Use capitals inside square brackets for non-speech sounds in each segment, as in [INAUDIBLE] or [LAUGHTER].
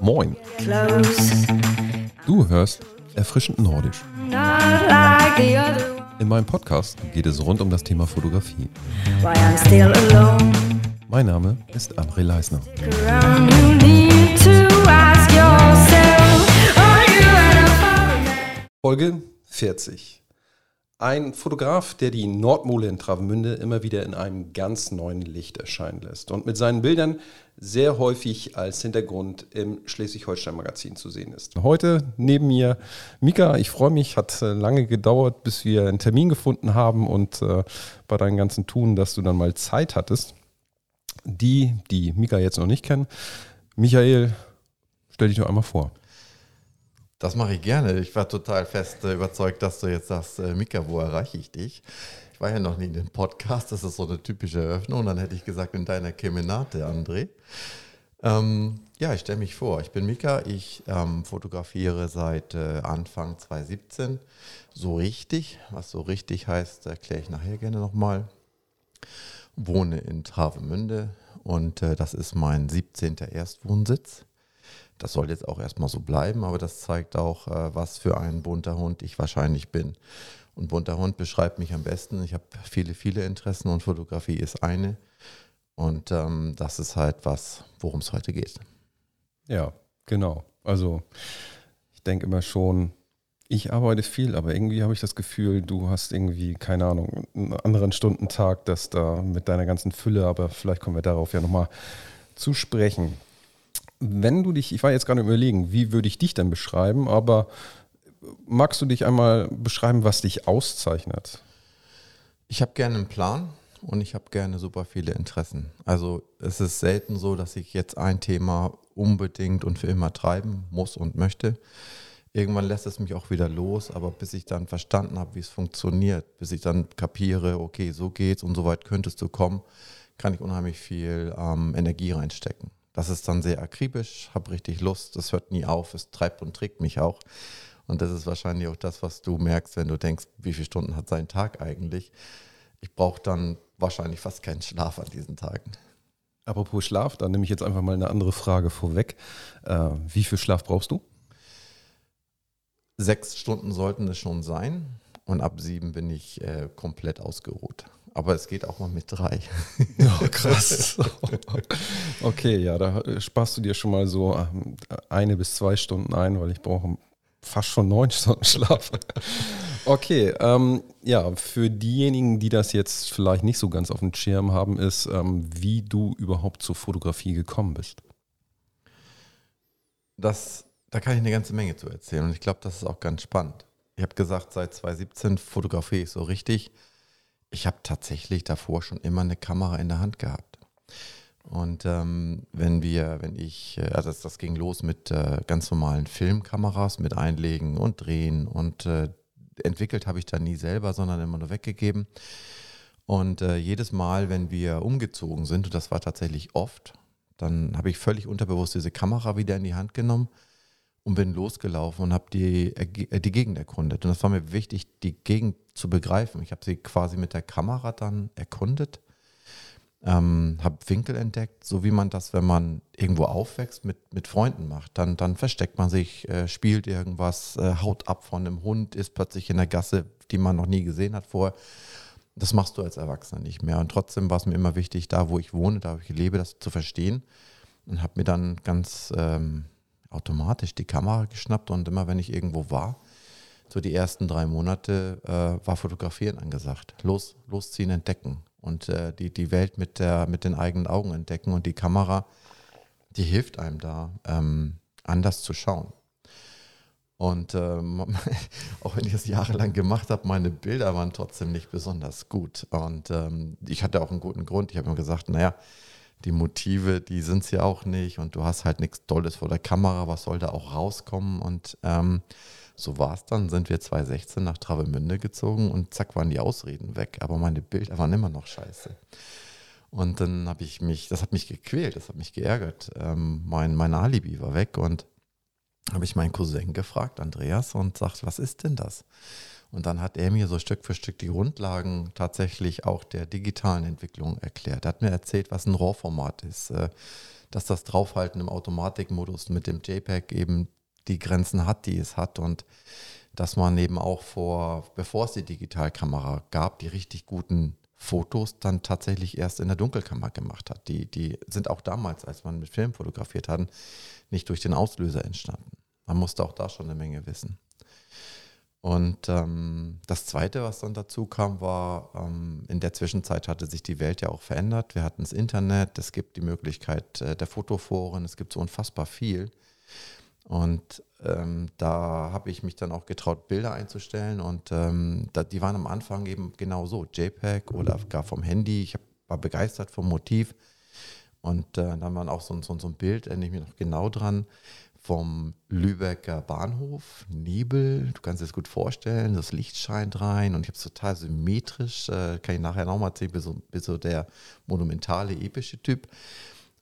Moin, du hörst Erfrischend Nordisch. In meinem Podcast geht es rund um das Thema Fotografie. Mein Name ist André Leisner. Folge 40. Ein Fotograf, der die Nordmole in Travemünde immer wieder in einem ganz neuen Licht erscheinen lässt und mit seinen Bildern sehr häufig als Hintergrund im Schleswig-Holstein-Magazin zu sehen ist. Heute neben mir Mika, ich freue mich, hat äh, lange gedauert, bis wir einen Termin gefunden haben und äh, bei deinen ganzen Tun, dass du dann mal Zeit hattest. Die, die Mika jetzt noch nicht kennen, Michael, stell dich doch einmal vor. Das mache ich gerne. Ich war total fest äh, überzeugt, dass du jetzt sagst, äh, Mika, wo erreiche ich dich? Ich war ja noch nie in dem Podcast, das ist so eine typische Eröffnung. Dann hätte ich gesagt, in deiner Kemenate, André. Ähm, ja, ich stelle mich vor. Ich bin Mika. Ich ähm, fotografiere seit äh, Anfang 2017 so richtig. Was so richtig heißt, erkläre ich nachher gerne nochmal. Wohne in Travemünde und äh, das ist mein 17. Erstwohnsitz. Das soll jetzt auch erstmal so bleiben, aber das zeigt auch, äh, was für ein bunter Hund ich wahrscheinlich bin. Und bunter Hund beschreibt mich am besten. Ich habe viele, viele Interessen und Fotografie ist eine. Und ähm, das ist halt was, worum es heute geht. Ja, genau. Also ich denke immer schon, ich arbeite viel, aber irgendwie habe ich das Gefühl, du hast irgendwie, keine Ahnung, einen anderen Stundentag, das da mit deiner ganzen Fülle, aber vielleicht kommen wir darauf ja nochmal zu sprechen. Wenn du dich, ich war jetzt gerade überlegen, wie würde ich dich denn beschreiben, aber magst du dich einmal beschreiben, was dich auszeichnet? Ich habe gerne einen Plan und ich habe gerne super viele Interessen. Also es ist selten so, dass ich jetzt ein Thema unbedingt und für immer treiben muss und möchte. Irgendwann lässt es mich auch wieder los, aber bis ich dann verstanden habe, wie es funktioniert, bis ich dann kapiere, okay, so geht's und so weit könntest du kommen, kann ich unheimlich viel ähm, Energie reinstecken. Das ist dann sehr akribisch, habe richtig Lust, es hört nie auf, es treibt und trägt mich auch. Und das ist wahrscheinlich auch das, was du merkst, wenn du denkst, wie viele Stunden hat sein Tag eigentlich. Ich brauche dann wahrscheinlich fast keinen Schlaf an diesen Tagen. Apropos Schlaf, dann nehme ich jetzt einfach mal eine andere Frage vorweg. Äh, wie viel Schlaf brauchst du? Sechs Stunden sollten es schon sein und ab sieben bin ich äh, komplett ausgeruht. Aber es geht auch mal mit drei. [LAUGHS] Oh, krass. [LAUGHS] okay, ja, da sparst du dir schon mal so ähm, eine bis zwei Stunden ein, weil ich brauche fast schon neun Stunden Schlaf. [LAUGHS] Okay, ähm, ja, für diejenigen, die das jetzt vielleicht nicht so ganz auf dem Schirm haben, ist, ähm, wie du überhaupt zur Fotografie gekommen bist. Das, da kann ich eine ganze Menge zu erzählen und ich glaube, das ist auch ganz spannend. Ich habe gesagt, seit 2017 fotografiere ich so richtig. Ich habe tatsächlich davor schon immer eine Kamera in der Hand gehabt. Und ähm, wenn wir, wenn ich, äh, also das, das ging los mit äh, ganz normalen Filmkameras, mit Einlegen und Drehen und äh, entwickelt habe ich da nie selber, sondern immer nur weggegeben. Und äh, jedes Mal, wenn wir umgezogen sind, und das war tatsächlich oft, dann habe ich völlig unterbewusst diese Kamera wieder in die Hand genommen und bin losgelaufen und habe die, äh, die Gegend erkundet. Und das war mir wichtig, die Gegend zu begreifen. Ich habe sie quasi mit der Kamera dann erkundet, ähm, habe Winkel entdeckt, so wie man das, wenn man irgendwo aufwächst, mit, mit Freunden macht. Dann, dann versteckt man sich, äh, spielt irgendwas, äh, haut ab von einem Hund, ist plötzlich in der Gasse, die man noch nie gesehen hat vorher. Das machst du als Erwachsener nicht mehr. Und trotzdem war es mir immer wichtig, da wo ich wohne, da wo ich lebe, das zu verstehen. Und habe mir dann ganz ähm, automatisch die Kamera geschnappt und immer wenn ich irgendwo war, so die ersten drei Monate äh, war Fotografieren angesagt. Los, losziehen, entdecken und äh, die, die Welt mit, der, mit den eigenen Augen entdecken und die Kamera, die hilft einem da, ähm, anders zu schauen. Und ähm, [LAUGHS] auch wenn ich das jahrelang gemacht habe, meine Bilder waren trotzdem nicht besonders gut. Und ähm, ich hatte auch einen guten Grund. Ich habe mir gesagt, naja, die Motive, die sind es ja auch nicht und du hast halt nichts Tolles vor der Kamera, was soll da auch rauskommen? Und ähm, so war es dann, sind wir 2016 nach Travemünde gezogen und zack waren die Ausreden weg, aber meine Bilder waren immer noch scheiße. Und dann habe ich mich, das hat mich gequält, das hat mich geärgert. Ähm, mein, mein Alibi war weg und habe ich meinen Cousin gefragt, Andreas, und sagt, was ist denn das? Und dann hat er mir so Stück für Stück die Grundlagen tatsächlich auch der digitalen Entwicklung erklärt. Er hat mir erzählt, was ein RAW-Format ist, äh, dass das Draufhalten im Automatikmodus mit dem JPEG eben die Grenzen hat, die es hat und dass man eben auch vor, bevor es die Digitalkamera gab, die richtig guten Fotos dann tatsächlich erst in der Dunkelkammer gemacht hat. Die, die sind auch damals, als man mit Film fotografiert hat, nicht durch den Auslöser entstanden. Man musste auch da schon eine Menge wissen. Und ähm, das Zweite, was dann dazu kam, war, ähm, in der Zwischenzeit hatte sich die Welt ja auch verändert. Wir hatten das Internet, es gibt die Möglichkeit äh, der Fotoforen, es gibt so unfassbar viel. Und ähm, da habe ich mich dann auch getraut, Bilder einzustellen. Und ähm, da, die waren am Anfang eben genau so, JPEG oder gar vom Handy. Ich hab, war begeistert vom Motiv. Und äh, dann war auch so, so, so ein Bild, erinnere ich mich noch genau dran vom Lübecker Bahnhof, Nebel, du kannst dir das gut vorstellen, das Licht scheint rein und ich habe es total symmetrisch, äh, kann ich nachher nochmal erzählen, bin so, bin so der monumentale, epische Typ.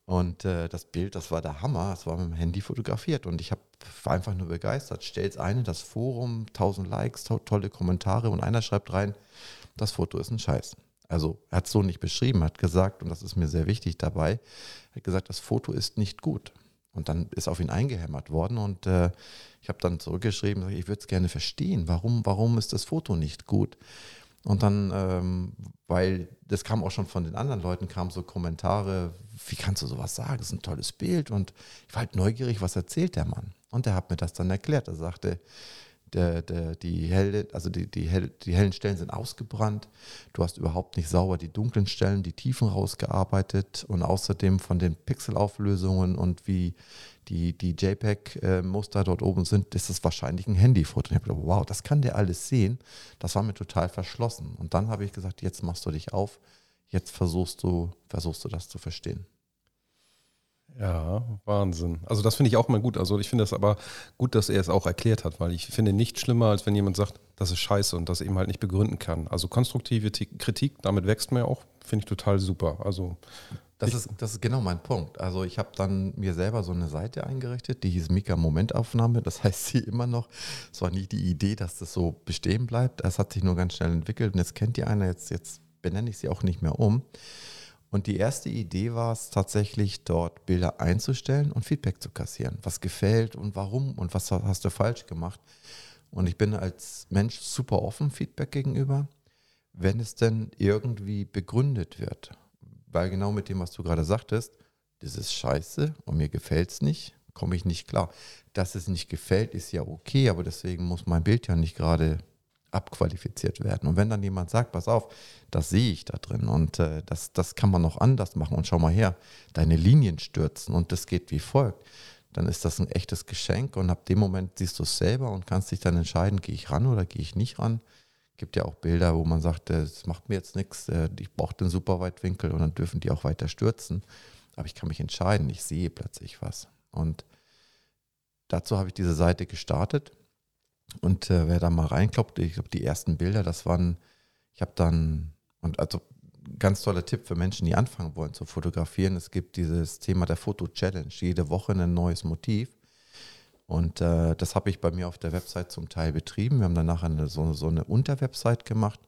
Und äh, das Bild, das war der Hammer, das war mit dem Handy fotografiert und ich hab, war einfach nur begeistert. Stell's eine, das Forum, 1000 Likes, to tolle Kommentare und einer schreibt rein, das Foto ist ein Scheiß. Also er hat es so nicht beschrieben, hat gesagt, und das ist mir sehr wichtig dabei, hat gesagt, das Foto ist nicht gut. Und dann ist auf ihn eingehämmert worden und äh, ich habe dann zurückgeschrieben, ich würde es gerne verstehen, warum, warum ist das Foto nicht gut? Und dann, ähm, weil das kam auch schon von den anderen Leuten, kamen so Kommentare, wie kannst du sowas sagen? Das ist ein tolles Bild. Und ich war halt neugierig, was erzählt der Mann? Und er hat mir das dann erklärt. Er sagte, der, der, die, helle, also die, die, hell, die hellen Stellen sind ausgebrannt. Du hast überhaupt nicht sauber die dunklen Stellen, die Tiefen rausgearbeitet und außerdem von den Pixelauflösungen und wie die, die JPEG-Muster dort oben sind, ist es wahrscheinlich ein Handyfoto. Und ich habe gedacht, wow, das kann der alles sehen. Das war mir total verschlossen. Und dann habe ich gesagt, jetzt machst du dich auf, jetzt versuchst du, versuchst du das zu verstehen. Ja, Wahnsinn. Also das finde ich auch mal gut. Also ich finde es aber gut, dass er es auch erklärt hat, weil ich finde nichts schlimmer, als wenn jemand sagt, das ist scheiße und das eben halt nicht begründen kann. Also konstruktive Kritik, damit wächst man ja auch, finde ich total super. Also das ist, das ist genau mein Punkt. Also ich habe dann mir selber so eine Seite eingerichtet, die hieß Mika Momentaufnahme. Das [LAUGHS] heißt sie immer noch. Es war nie die Idee, dass das so bestehen bleibt. Es hat sich nur ganz schnell entwickelt und jetzt kennt die einer, jetzt, jetzt benenne ich sie auch nicht mehr um. Und die erste Idee war es tatsächlich, dort Bilder einzustellen und Feedback zu kassieren. Was gefällt und warum und was hast du falsch gemacht. Und ich bin als Mensch super offen Feedback gegenüber, wenn es denn irgendwie begründet wird. Weil genau mit dem, was du gerade sagtest, das ist scheiße und mir gefällt es nicht, komme ich nicht klar. Dass es nicht gefällt, ist ja okay, aber deswegen muss mein Bild ja nicht gerade abqualifiziert werden. Und wenn dann jemand sagt, pass auf, das sehe ich da drin und äh, das, das kann man noch anders machen und schau mal her, deine Linien stürzen und das geht wie folgt, dann ist das ein echtes Geschenk und ab dem Moment siehst du es selber und kannst dich dann entscheiden, gehe ich ran oder gehe ich nicht ran. Gibt ja auch Bilder, wo man sagt, es macht mir jetzt nichts, äh, ich brauche den Superweitwinkel und dann dürfen die auch weiter stürzen. Aber ich kann mich entscheiden, ich sehe plötzlich was. Und dazu habe ich diese Seite gestartet und äh, wer da mal reinkloppt, ich glaube, die ersten Bilder, das waren, ich habe dann, und also ganz toller Tipp für Menschen, die anfangen wollen zu fotografieren. Es gibt dieses Thema der Foto-Challenge, jede Woche ein neues Motiv. Und äh, das habe ich bei mir auf der Website zum Teil betrieben. Wir haben dann nachher eine, so, so eine Unterwebsite gemacht.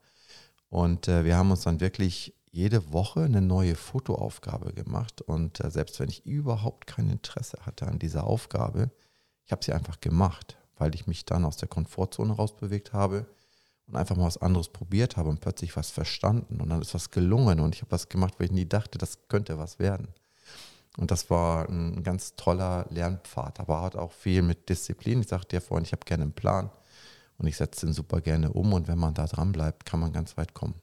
Und äh, wir haben uns dann wirklich jede Woche eine neue Fotoaufgabe gemacht. Und äh, selbst wenn ich überhaupt kein Interesse hatte an dieser Aufgabe, ich habe sie einfach gemacht weil ich mich dann aus der Komfortzone rausbewegt habe und einfach mal was anderes probiert habe und plötzlich was verstanden und dann ist was gelungen und ich habe was gemacht, weil ich nie dachte, das könnte was werden. Und das war ein ganz toller Lernpfad, aber hat auch viel mit Disziplin. Ich sagte ja vorhin, ich habe gerne einen Plan und ich setze den super gerne um und wenn man da dran bleibt, kann man ganz weit kommen.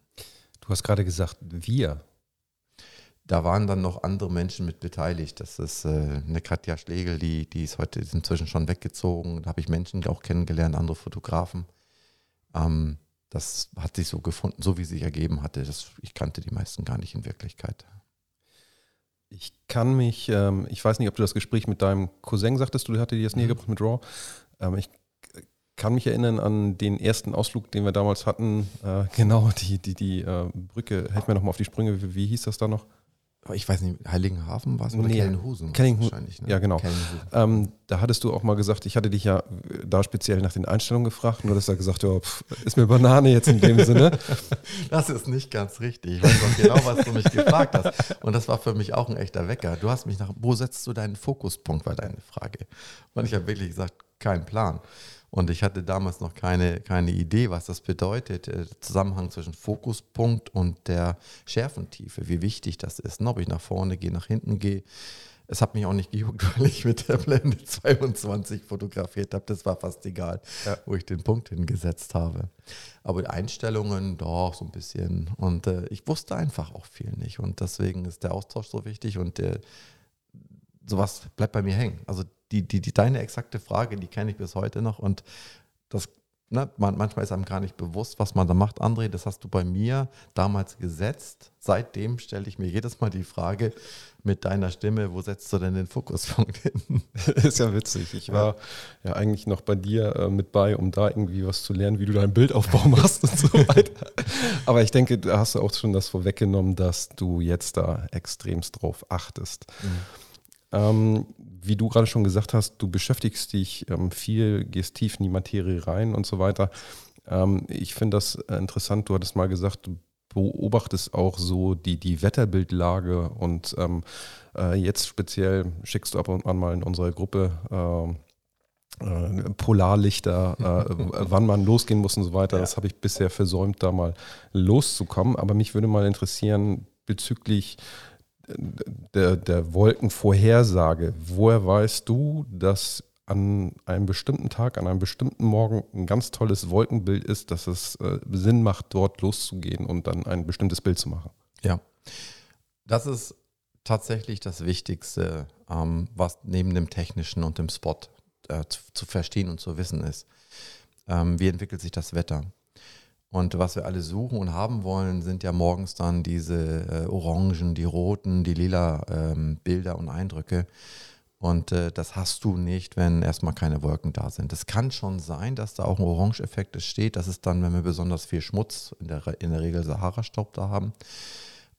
Du hast gerade gesagt, wir da waren dann noch andere Menschen mit beteiligt. Das ist äh, eine Katja Schlegel, die, die ist heute ist inzwischen schon weggezogen. Da habe ich Menschen auch kennengelernt, andere Fotografen. Ähm, das hat sich so gefunden, so wie sie sich ergeben hatte. Das, ich kannte die meisten gar nicht in Wirklichkeit. Ich kann mich, ähm, ich weiß nicht, ob du das Gespräch mit deinem Cousin sagtest, du hatte dir das näher mhm. gebracht mit Raw. Ähm, ich kann mich erinnern an den ersten Ausflug, den wir damals hatten. Äh, genau, die, die, die äh, Brücke, hält mir nochmal auf die Sprünge, wie, wie hieß das da noch? Ich weiß nicht, Heiligenhafen war es oder Nee, Kellenhusen? Kellenhu- wahrscheinlich. Ne? Ja, genau. Kellenhusen. Ähm, da hattest du auch mal gesagt, ich hatte dich ja äh, da speziell nach den Einstellungen gefragt, nur dass er gesagt, ja, pff, ist mir Banane jetzt in dem [LAUGHS] Sinne. Das ist nicht ganz richtig. Ich weiß auch genau, was du mich gefragt hast. Und das war für mich auch ein echter Wecker. Du hast mich nach, wo setzt du deinen Fokuspunkt, war deine Frage. Und ich habe wirklich gesagt, kein Plan. Und ich hatte damals noch keine, keine Idee, was das bedeutet, äh, der Zusammenhang zwischen Fokuspunkt und der Schärfentiefe, wie wichtig das ist, ne? ob ich nach vorne gehe, nach hinten gehe. Es hat mich auch nicht [LAUGHS] gejuckt, weil ich mit der Blende 22 fotografiert habe. Das war fast egal, Ja. wo ich den Punkt hingesetzt habe. Aber die Einstellungen doch so ein bisschen. Und äh, ich wusste einfach auch viel nicht. Und deswegen ist der Austausch so wichtig und der, sowas bleibt bei mir hängen. Also die, die, die, deine exakte Frage, die kenne ich bis heute noch. Und das, ne, man, manchmal ist einem gar nicht bewusst, was man da macht, André. Das hast du bei mir damals gesetzt. Seitdem stelle ich mir jedes Mal die Frage mit deiner Stimme, wo setzt du denn den Fokuspunkt hin? [LAUGHS] ist ja witzig. Ich war ja eigentlich noch bei dir äh, mit bei, um da irgendwie was zu lernen, wie du deinen Bildaufbau [LAUGHS] machst und so weiter. Aber ich denke, da hast du auch schon das vorweggenommen, dass du jetzt da extremst drauf achtest. Ähm, wie du gerade schon gesagt hast, du beschäftigst dich ähm, viel, gehst tief in die Materie rein und so weiter. Ähm, ich finde das äh, interessant, du hattest mal gesagt, du beobachtest auch so die, die Wetterbildlage und ähm, äh, jetzt speziell schickst du ab und an mal in unsere Gruppe ähm, äh, Polarlichter, äh, wann man losgehen muss und so weiter. Ja. Das habe ich bisher versäumt, da mal loszukommen. Aber mich würde mal interessieren bezüglich äh, der, der Wolkenvorhersage. Woher weißt du, dass an einem bestimmten Tag, an einem bestimmten Morgen ein ganz tolles Wolkenbild ist, dass es äh, Sinn macht, dort loszugehen und dann ein bestimmtes Bild zu machen? Ja, das ist tatsächlich das Wichtigste, ähm, was neben dem Technischen und dem Spot äh, zu, zu verstehen und zu wissen ist. Ähm, wie entwickelt sich das Wetter? Und was wir alle suchen und haben wollen, sind ja morgens dann diese äh, Orangen, die roten, die lila ähm, Bilder und Eindrücke. Und äh, das hast du nicht, wenn erstmal keine Wolken da sind. Es kann schon sein, dass da auch ein Orange-Effekt entsteht. Das ist dann, wenn wir besonders viel Schmutz, in der, in der Regel Sahara-Staub da haben.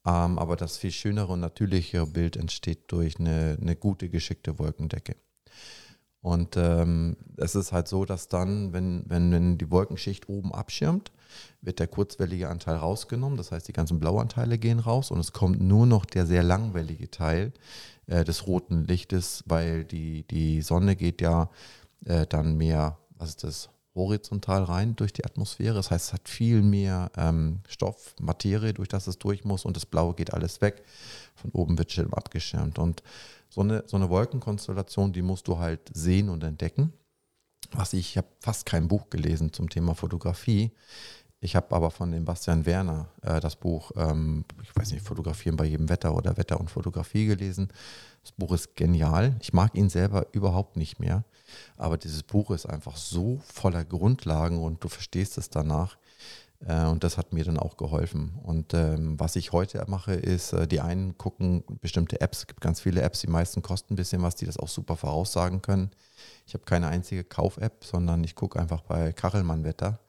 Ähm, aber das viel schönere und natürlichere Bild entsteht durch eine, eine gute, geschickte Wolkendecke. Und ähm, es ist halt so, dass dann, wenn, wenn, wenn die Wolkenschicht oben abschirmt, wird der kurzwellige Anteil rausgenommen. Das heißt, die ganzen Blauanteile gehen raus und es kommt nur noch der sehr langwellige Teil äh, des roten Lichtes, weil die, die Sonne geht ja äh, dann mehr, was ist das, horizontal rein durch die Atmosphäre. Das heißt, es hat viel mehr ähm, Stoff, Materie, durch das es durch muss und das Blaue geht alles weg. Von oben wird Schirm abgeschirmt. Und so eine, so eine Wolkenkonstellation, die musst du halt sehen und entdecken. Was ich, ich habe fast kein Buch gelesen zum Thema Fotografie. Ich habe aber von dem Bastian Werner äh, das Buch, ähm, ich weiß nicht, Fotografieren bei jedem Wetter oder Wetter und Fotografie gelesen. Das Buch ist genial. Ich mag ihn selber überhaupt nicht mehr. Aber dieses Buch ist einfach so voller Grundlagen und du verstehst es danach. Äh, und das hat mir dann auch geholfen. Und ähm, was ich heute mache, ist, äh, die einen gucken bestimmte Apps, es gibt ganz viele Apps, die meisten kosten ein bisschen was, die das auch super voraussagen können. Ich habe keine einzige Kauf-App, sondern ich gucke einfach bei Kachelmann Wetter.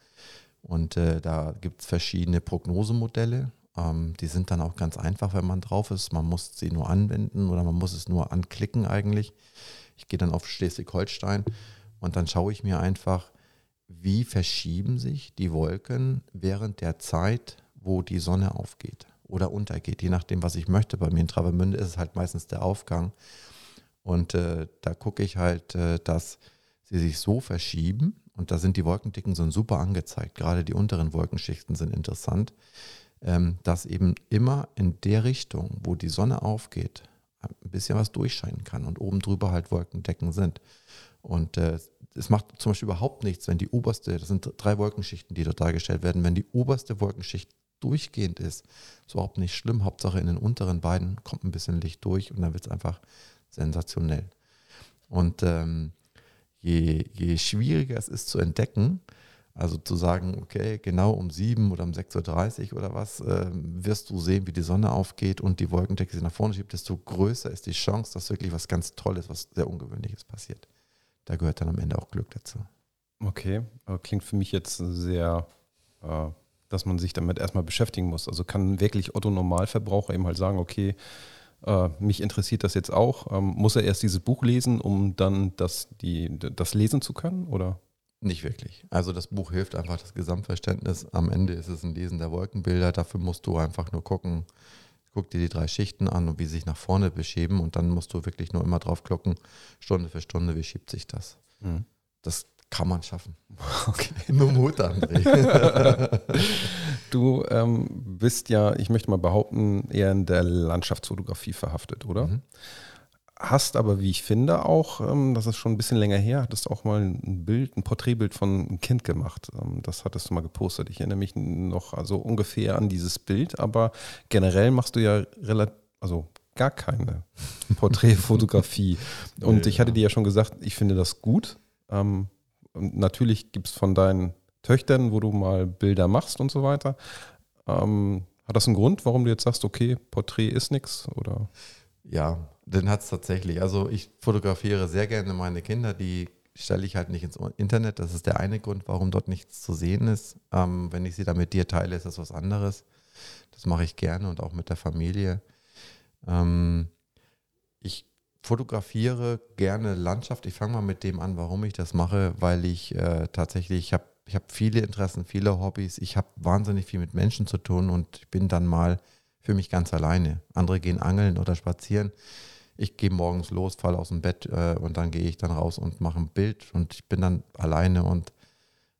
Und äh, da gibt es verschiedene Prognosemodelle. Ähm, die sind dann auch ganz einfach, wenn man drauf ist. Man muss sie nur anwenden oder man muss es nur anklicken eigentlich. Ich gehe dann auf Schleswig-Holstein und dann schaue ich mir einfach, wie verschieben sich die Wolken während der Zeit, wo die Sonne aufgeht oder untergeht, je nachdem, was ich möchte. Bei mir in Travemünde ist es halt meistens der Aufgang. Und äh, da gucke ich halt, äh, dass sie sich so verschieben. Und da sind die Wolkendicken so super angezeigt. Gerade die unteren Wolkenschichten sind interessant, ähm, dass eben immer in der Richtung, wo die Sonne aufgeht, ein bisschen was durchscheinen kann und oben drüber halt Wolkendecken sind. Und äh, es macht zum Beispiel überhaupt nichts, wenn die oberste, das sind drei Wolkenschichten, die dort dargestellt werden, wenn die oberste Wolkenschicht durchgehend ist, ist überhaupt nicht schlimm. Hauptsache in den unteren beiden kommt ein bisschen Licht durch und dann wird es einfach sensationell. Und ähm, je, je schwieriger es ist zu entdecken, also zu sagen, okay, genau um 7 oder um 6.30 Uhr oder was, ähm, wirst du sehen, wie die Sonne aufgeht und die Wolkendecke sich nach vorne schiebt, desto größer ist die Chance, dass wirklich was ganz Tolles, was sehr Ungewöhnliches passiert. Da gehört dann am Ende auch Glück dazu. Okay, aber klingt für mich jetzt sehr, äh, dass man sich damit erstmal beschäftigen muss. Also kann wirklich Otto Normalverbraucher eben halt sagen, okay, äh, mich interessiert das jetzt auch. Ähm, muss er erst dieses Buch lesen, um dann das, die, das lesen zu können? Oder? Nicht wirklich. Also das Buch hilft einfach das Gesamtverständnis. Am Ende ist es ein Lesen der Wolkenbilder. Dafür musst du einfach nur gucken, guck dir die drei Schichten an und wie sie sich nach vorne beschieben und dann musst du wirklich nur immer drauf gucken, Stunde für Stunde, wie schiebt sich das. Mhm. Das kann man schaffen. [LAUGHS] Okay. Nur Mut, André. [LAUGHS] Du ähm, bist ja, ich möchte mal behaupten, eher in der Landschaftsfotografie verhaftet, oder? Mhm. Hast aber, wie ich finde, auch, ähm, das ist schon ein bisschen länger her, hattest auch mal ein Bild, ein Porträtbild von einem Kind gemacht. Ähm, das hattest du mal gepostet. Ich erinnere mich noch also ungefähr an dieses Bild, aber generell machst du ja relativ, also gar keine [LAUGHS] Porträtfotografie. Und Nee, ich hatte ja. dir ja schon gesagt, ich finde das gut. Ähm, und natürlich gibt es von deinen Töchtern, wo du mal Bilder machst und so weiter. Ähm, hat das einen Grund, warum du jetzt sagst, okay, Porträt ist nichts? Ja, den hat es tatsächlich. Also ich fotografiere sehr gerne meine Kinder, die stelle ich halt nicht ins Internet. Das ist der eine Grund, warum dort nichts zu sehen ist. Ähm, wenn ich sie dann mit dir teile, ist das was anderes. Das mache ich gerne und auch mit der Familie. Ähm, ich fotografiere gerne Landschaft. Ich fange mal mit dem an, warum ich das mache, weil ich äh, tatsächlich, ich habe ich hab viele Interessen, viele Hobbys. Ich habe wahnsinnig viel mit Menschen zu tun und ich bin dann mal für mich ganz alleine. Andere gehen angeln oder spazieren. Ich gehe morgens los, falle aus dem Bett äh, und dann gehe ich dann raus und mache ein Bild und ich bin dann alleine und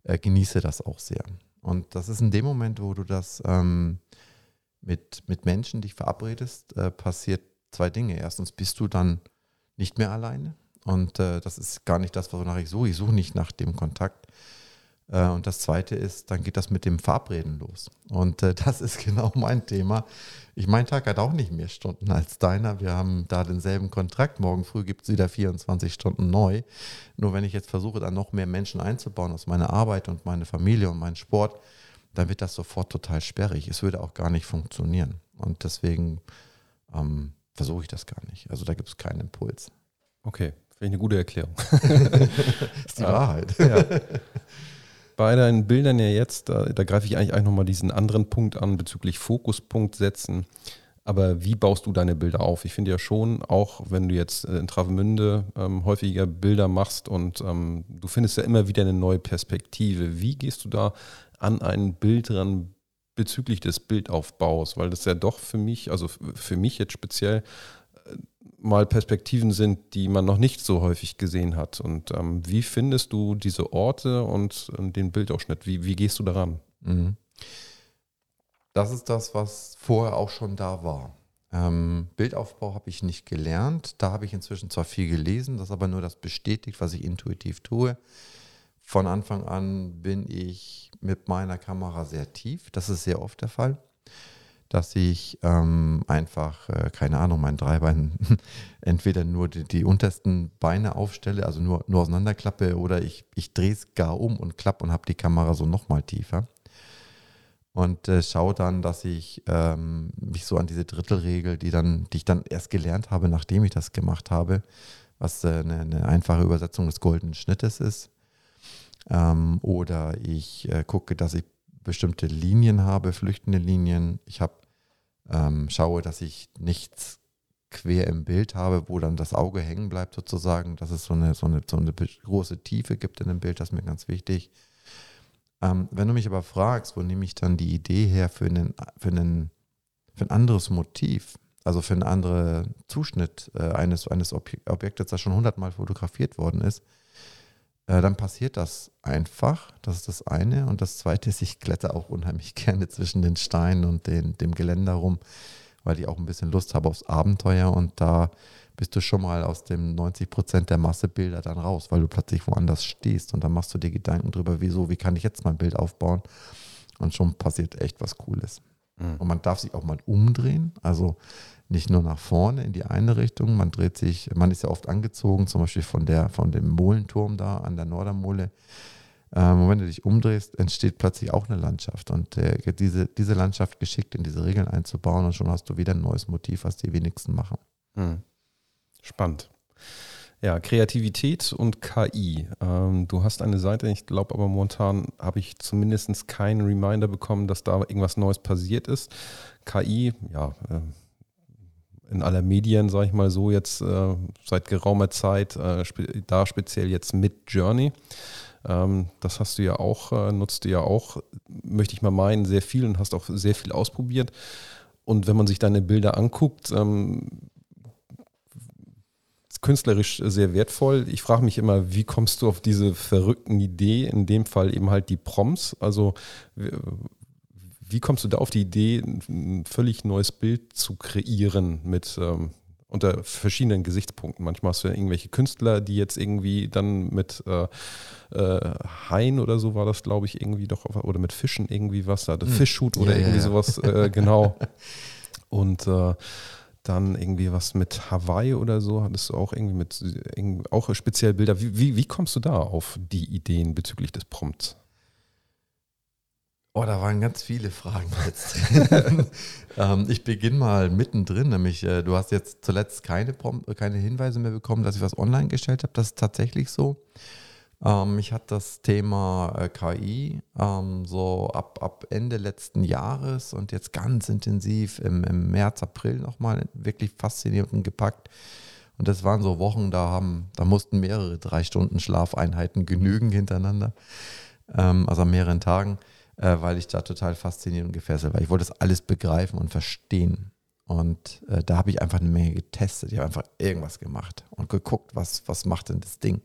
äh, genieße das auch sehr. Und das ist in dem Moment, wo du das ähm, mit, mit Menschen dich verabredest, äh, passiert zwei Dinge. Erstens bist du dann nicht mehr alleine und äh, das ist gar nicht das, wonach ich suche. Ich suche nicht nach dem Kontakt. Äh, und das zweite ist, dann geht das mit dem Verabreden los. Und äh, [LAUGHS] das ist genau mein Thema. Ich, mein Tag hat auch nicht mehr Stunden als deiner. Wir haben da denselben Kontrakt. Morgen früh gibt es wieder 24 Stunden neu. Nur wenn ich jetzt versuche, dann noch mehr Menschen einzubauen aus meiner Arbeit und meine Familie und meinen Sport, dann wird das sofort total sperrig. Es würde auch gar nicht funktionieren. Und deswegen ähm, versuche ich das gar nicht. Also da gibt es keinen Impuls. Okay, finde ich eine gute Erklärung. Das [LAUGHS] ist die. Wahrheit. Ja. [LAUGHS] Bei deinen Bildern ja jetzt, da, da greife ich eigentlich, eigentlich nochmal diesen anderen Punkt an bezüglich Fokuspunkt setzen. Aber wie baust du deine Bilder auf? Ich finde ja schon, auch wenn du jetzt äh, in Travemünde ähm, häufiger Bilder machst und ähm, du findest ja immer wieder eine neue Perspektive. Wie gehst du da an ein Bild ran bezüglich des Bildaufbaus? Weil das ja doch für mich, also für mich jetzt speziell, mal Perspektiven sind, die man noch nicht so häufig gesehen hat. Und ähm, wie findest du diese Orte und, ähm, den Bildausschnitt? Wie, wie gehst du daran? Mhm. Das ist das, was vorher auch schon da war. Ähm, Bildaufbau habe ich nicht gelernt. Da habe ich inzwischen zwar viel gelesen, das aber nur das bestätigt, was ich intuitiv tue. Von Anfang an bin ich mit meiner Kamera sehr tief. Das ist sehr oft der Fall. Dass ich ähm, einfach, äh, keine Ahnung, mein Dreibein [LAUGHS] entweder nur die, die untersten Beine aufstelle, also nur, nur auseinanderklappe, oder ich, ich drehe es gar um und klappe und habe die Kamera so nochmal tiefer und äh, schaue dann, dass ich ähm, mich so an diese Drittelregel, die dann, die ich dann erst gelernt habe, nachdem ich das gemacht habe, was äh, eine, eine einfache Übersetzung des goldenen Schnittes ist. Ähm, oder ich äh, gucke, dass ich bestimmte Linien habe, flüchtende Linien. Ich habe ähm, schaue, dass ich nichts quer im Bild habe, wo dann das Auge hängen bleibt sozusagen, dass es so eine, so eine, so eine große Tiefe gibt in dem Bild, das ist mir ganz wichtig. Ähm, wenn du mich aber fragst, wo nehme ich dann die Idee her für, einen, für, einen, für ein anderes Motiv, also für einen anderen Zuschnitt äh, eines, eines Ob Objektes, das schon hundertmal fotografiert worden ist, äh, dann passiert das einfach. Das ist das eine. Und das zweite ist, ich kletter auch unheimlich [LAUGHS] gerne zwischen den Steinen und den, dem Geländer rum, weil ich auch ein bisschen Lust habe aufs Abenteuer. Und da bist du schon mal aus dem 90 Prozent der Massebilder dann raus, weil du plötzlich woanders stehst und dann machst du dir Gedanken drüber, wieso, wie kann ich jetzt mein Bild aufbauen? Und schon passiert echt was Cooles. Und man darf sich auch mal umdrehen, also nicht nur nach vorne in die eine Richtung, man dreht sich, man ist ja oft angezogen, zum Beispiel von, der, von dem Molenturm da an der Nordermole. Ähm, und wenn du dich umdrehst, entsteht plötzlich auch eine Landschaft. Und äh, diese, diese Landschaft geschickt in diese Regeln einzubauen und schon hast du wieder ein neues Motiv, was die wenigsten machen. Hm. Spannend. Ja, Kreativität und KI. Ähm, du hast eine Seite, ich glaube aber momentan habe ich zumindest keinen Reminder bekommen, dass da irgendwas Neues passiert ist. KI, ja, ähm, in aller Medien, sage ich mal so, jetzt äh, seit geraumer Zeit, äh, spe da speziell jetzt mit Journey. Ähm, das hast du ja auch, äh, nutzt du ja auch, möchte ich mal meinen, sehr viel und hast auch sehr viel ausprobiert. Und wenn man sich deine Bilder anguckt, ähm, künstlerisch sehr wertvoll. Ich frage mich immer, wie kommst du auf diese verrückten Idee, in dem Fall eben halt die Proms? Also wie kommst du da auf die Idee, ein völlig neues Bild zu kreieren mit ähm, unter verschiedenen Gesichtspunkten? Manchmal hast du ja irgendwelche Künstler, die jetzt irgendwie dann mit äh, äh, Haien oder so war das, glaube ich, irgendwie doch, oder mit Fischen irgendwie was, da, Fischhut oder ja, irgendwie ja. sowas, äh, genau. [LAUGHS] Und äh, dann irgendwie was mit Hawaii oder so, hattest du auch irgendwie mit, auch speziell Bilder. Wie, wie, wie kommst du da auf die Ideen bezüglich des Prompts? Oh, da waren ganz viele Fragen [LAUGHS] jetzt. [LAUGHS] ähm, ich beginne mal mittendrin, nämlich äh, du hast jetzt zuletzt keine, Prom keine Hinweise mehr bekommen, dass ich was online gestellt habe. Das ist tatsächlich so. Ähm, ich hatte das Thema äh, KI ähm, so ab, ab Ende letzten Jahres und jetzt ganz intensiv im, im März, April nochmal wirklich fasziniert und gepackt. Und das waren so Wochen, da, haben, da mussten mehrere drei Stunden Schlafeinheiten genügen hintereinander, ähm, also an mehreren Tagen, äh, weil ich da total fasziniert und gefesselt war. Ich wollte das alles begreifen und verstehen. Und äh, da habe ich einfach eine Menge getestet. Ich habe einfach irgendwas gemacht und geguckt, was, was macht denn das Ding.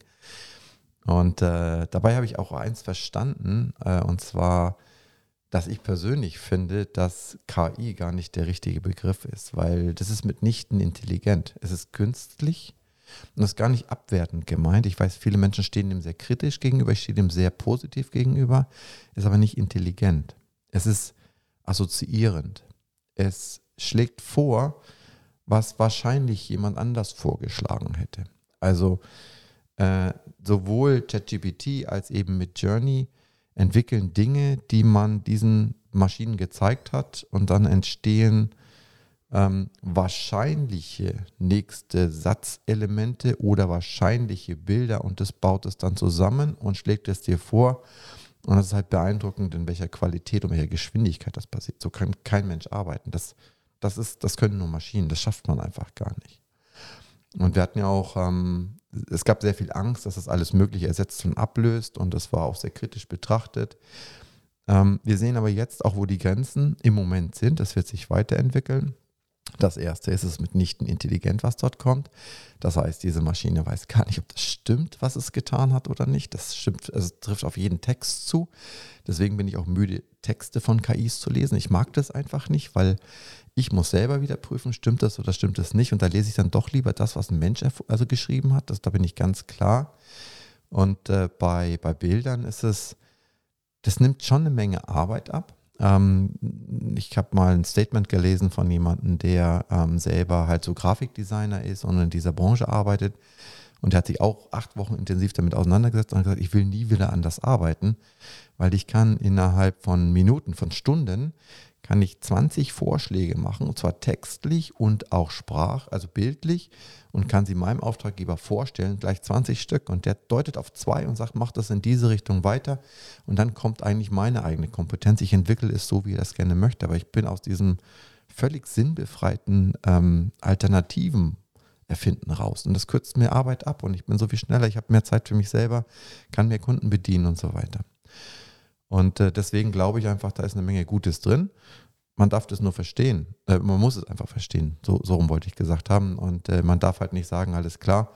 Und äh, dabei habe ich auch eins verstanden, äh, und zwar, dass ich persönlich finde, dass KI gar nicht der richtige Begriff ist, weil das ist mitnichten intelligent. Es ist künstlich und das ist gar nicht abwertend gemeint. Ich weiß, viele Menschen stehen dem sehr kritisch gegenüber, ich stehe dem sehr positiv gegenüber, ist aber nicht intelligent. Es ist assoziierend. Es schlägt vor, was wahrscheinlich jemand anders vorgeschlagen hätte. Also äh, sowohl ChatGPT als eben mit Journey entwickeln Dinge, die man diesen Maschinen gezeigt hat und dann entstehen ähm, wahrscheinliche nächste Satzelemente oder wahrscheinliche Bilder und das baut es dann zusammen und schlägt es dir vor. Und das ist halt beeindruckend, in welcher Qualität und welcher Geschwindigkeit das passiert. So kann kein Mensch arbeiten. Das, das, ist, das können nur Maschinen, das schafft man einfach gar nicht. Und wir hatten ja auch, ähm, es gab sehr viel Angst, dass das alles Mögliche ersetzt und ablöst und das war auch sehr kritisch betrachtet. Ähm, wir sehen aber jetzt auch, wo die Grenzen im Moment sind. Das wird sich weiterentwickeln. Das erste ist es mitnichten intelligent, was dort kommt. Das heißt, diese Maschine weiß gar nicht, ob das stimmt, was es getan hat oder nicht. Das stimmt, also es trifft auf jeden Text zu. Deswegen bin ich auch müde, Texte von KIs zu lesen. Ich mag das einfach nicht, weil ich muss selber wieder prüfen, stimmt das oder stimmt das nicht. Und da lese ich dann doch lieber das, was ein Mensch also geschrieben hat. Das, da bin ich ganz klar. Und äh, bei, bei Bildern ist es, das nimmt schon eine Menge Arbeit ab. Ähm, ich habe mal ein Statement gelesen von jemandem, der ähm, selber halt so Grafikdesigner ist und in dieser Branche arbeitet. Und der hat sich auch acht Wochen intensiv damit auseinandergesetzt und gesagt, ich will nie wieder anders arbeiten, weil ich kann innerhalb von Minuten, von Stunden, kann ich 20 Vorschläge machen, und zwar textlich und auch sprach, also bildlich, und kann sie meinem Auftraggeber vorstellen, gleich 20 Stück. Und der deutet auf zwei und sagt, mach das in diese Richtung weiter. Und dann kommt eigentlich meine eigene Kompetenz. Ich entwickle es so, wie er das gerne möchte. Aber ich bin aus diesem völlig sinnbefreiten ähm, Alternativen erfinden raus. Und das kürzt mir Arbeit ab und ich bin so viel schneller, ich habe mehr Zeit für mich selber, kann mehr Kunden bedienen und so weiter. Und äh, deswegen glaube ich einfach, da ist eine Menge Gutes drin. Man darf das nur verstehen. Äh, man muss es einfach verstehen. So, so rum wollte ich gesagt haben. Und äh, man darf halt nicht sagen, alles klar,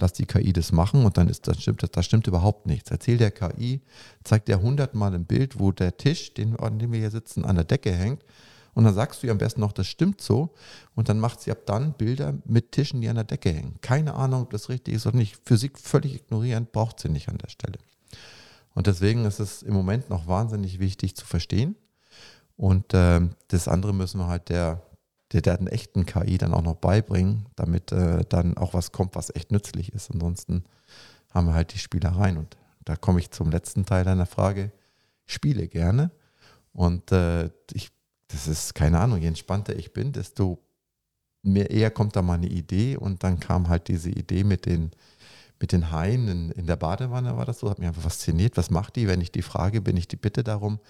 lass die KI das machen und dann ist das stimmt, das, das stimmt überhaupt nichts. Erzähl der KI, zeigt dir hundertmal ein Bild, wo der Tisch, den, an dem wir hier sitzen, an der Decke hängt. Und dann sagst du ihr am besten noch, das stimmt so. Und dann macht sie ab dann Bilder mit Tischen, die an der Decke hängen. Keine Ahnung, ob das richtig ist oder nicht. Physik völlig ignorierend, braucht sie nicht an der Stelle. Und deswegen ist es im Moment noch wahnsinnig wichtig zu verstehen. Und ähm, das andere müssen wir halt der, der, der echten KI dann auch noch beibringen, damit äh, dann auch was kommt, was echt nützlich ist. Ansonsten haben wir halt die Spielereien. Und da komme ich zum letzten Teil deiner Frage. Spiele gerne. Und äh, ich, das ist keine Ahnung, je entspannter ich bin, desto mehr eher kommt da mal eine Idee. Und dann kam halt diese Idee mit den, mit den Haien in, in der Badewanne, war das so, hat mich einfach fasziniert. Was macht die, wenn ich die frage, bin ich die Bitte darum,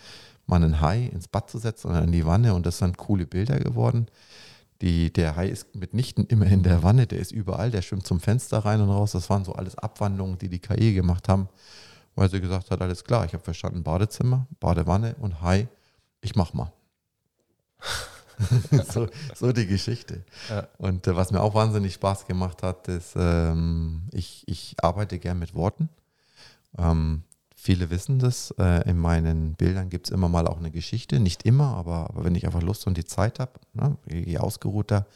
mal einen Hai ins Bad zu setzen oder in die Wanne und das sind coole Bilder geworden. Die, der Hai ist mitnichten immer in der Wanne, der ist überall, der schwimmt zum Fenster rein und raus. Das waren so alles Abwandlungen, die die KI gemacht haben, weil sie gesagt hat, alles klar, ich habe verstanden, Badezimmer, Badewanne und Hai, ich mach mal. [LAUGHS] [LAUGHS] so, so die Geschichte. Ja. Und äh, was mir auch wahnsinnig Spaß gemacht hat, ist, ähm, ich, ich arbeite gern mit Worten. Ähm, viele wissen das. Äh, in meinen Bildern gibt es immer mal auch eine Geschichte. Nicht immer, aber, aber wenn ich einfach Lust und die Zeit habe, ne, je ausgeruhter,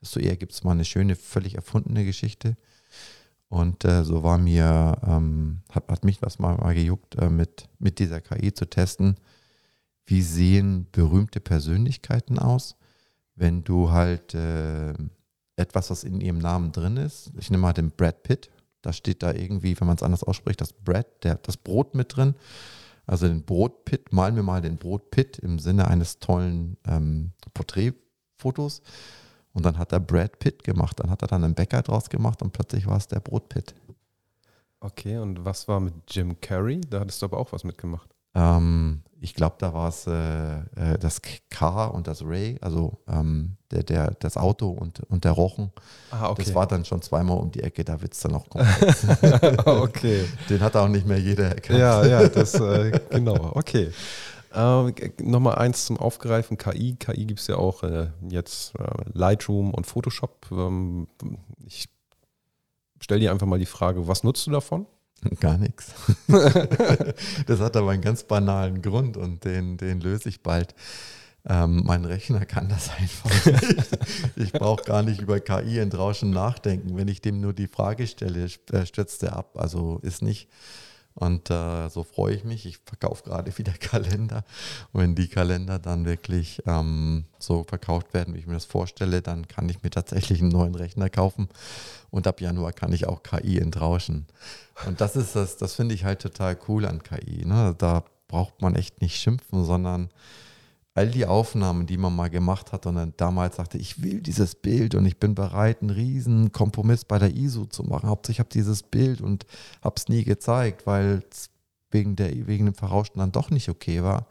desto eher gibt es mal eine schöne, völlig erfundene Geschichte. Und äh, so war mir, ähm, hat, hat mich das mal, mal gejuckt, äh, mit, mit dieser KI zu testen, wie sehen berühmte Persönlichkeiten aus, wenn du halt äh, etwas, was in ihrem Namen drin ist, ich nehme mal den Brad Pitt, da steht da irgendwie, wenn man es anders ausspricht, das Brad, der, das Brot mit drin. Also den Brotpitt, malen wir mal den Brotpitt im Sinne eines tollen ähm, Porträtfotos. Und dann hat er Brad Pitt gemacht, dann hat er dann einen Bäcker draus gemacht und plötzlich war es der Brotpitt. Okay, und was war mit Jim Carrey? Da hattest du aber auch was mitgemacht. Ähm, ich glaube, da war es äh, äh, das K und das Ray, also ähm, der, der, das Auto und, und der Rochen. Ah, Das war dann schon zweimal um die Ecke, da wird es dann auch kommen. [LAUGHS] okay. Den hat auch nicht mehr jeder erkannt. Ja, ja, das, äh, genau, okay. Ähm, Nochmal eins zum Aufgreifen, KI. KI gibt es ja auch äh, jetzt äh, Lightroom und Photoshop. Ähm, ich stelle dir einfach mal die Frage, was nutzt du davon? [LAUGHS] Gar nichts. [LAUGHS] das hat aber einen ganz banalen Grund und den, den löse ich bald. Ähm, mein Rechner kann das einfach nicht. Ich brauche gar nicht über KI in Rauschen nachdenken. Wenn ich dem nur die Frage stelle, st- äh, stürzt er ab. Also ist nicht. Und äh, so freue ich mich. Ich verkaufe gerade [LAUGHS] wieder Kalender. Und wenn die Kalender dann wirklich ähm, so verkauft werden, wie ich mir das vorstelle, dann kann ich mir tatsächlich einen neuen Rechner kaufen. Und ab Januar kann ich auch KI entrauschen. Und das ist das, das finde ich halt total cool an KI. Ne? Da braucht man echt nicht schimpfen, sondern all die Aufnahmen, die man mal gemacht hat und dann damals sagte, ich will dieses Bild und ich bin bereit, einen riesen Kompromiss bei der ISO zu machen. Hauptsache, ich habe dieses Bild und habe es nie gezeigt, weil es wegen, wegen dem Verrauschten dann doch nicht okay war.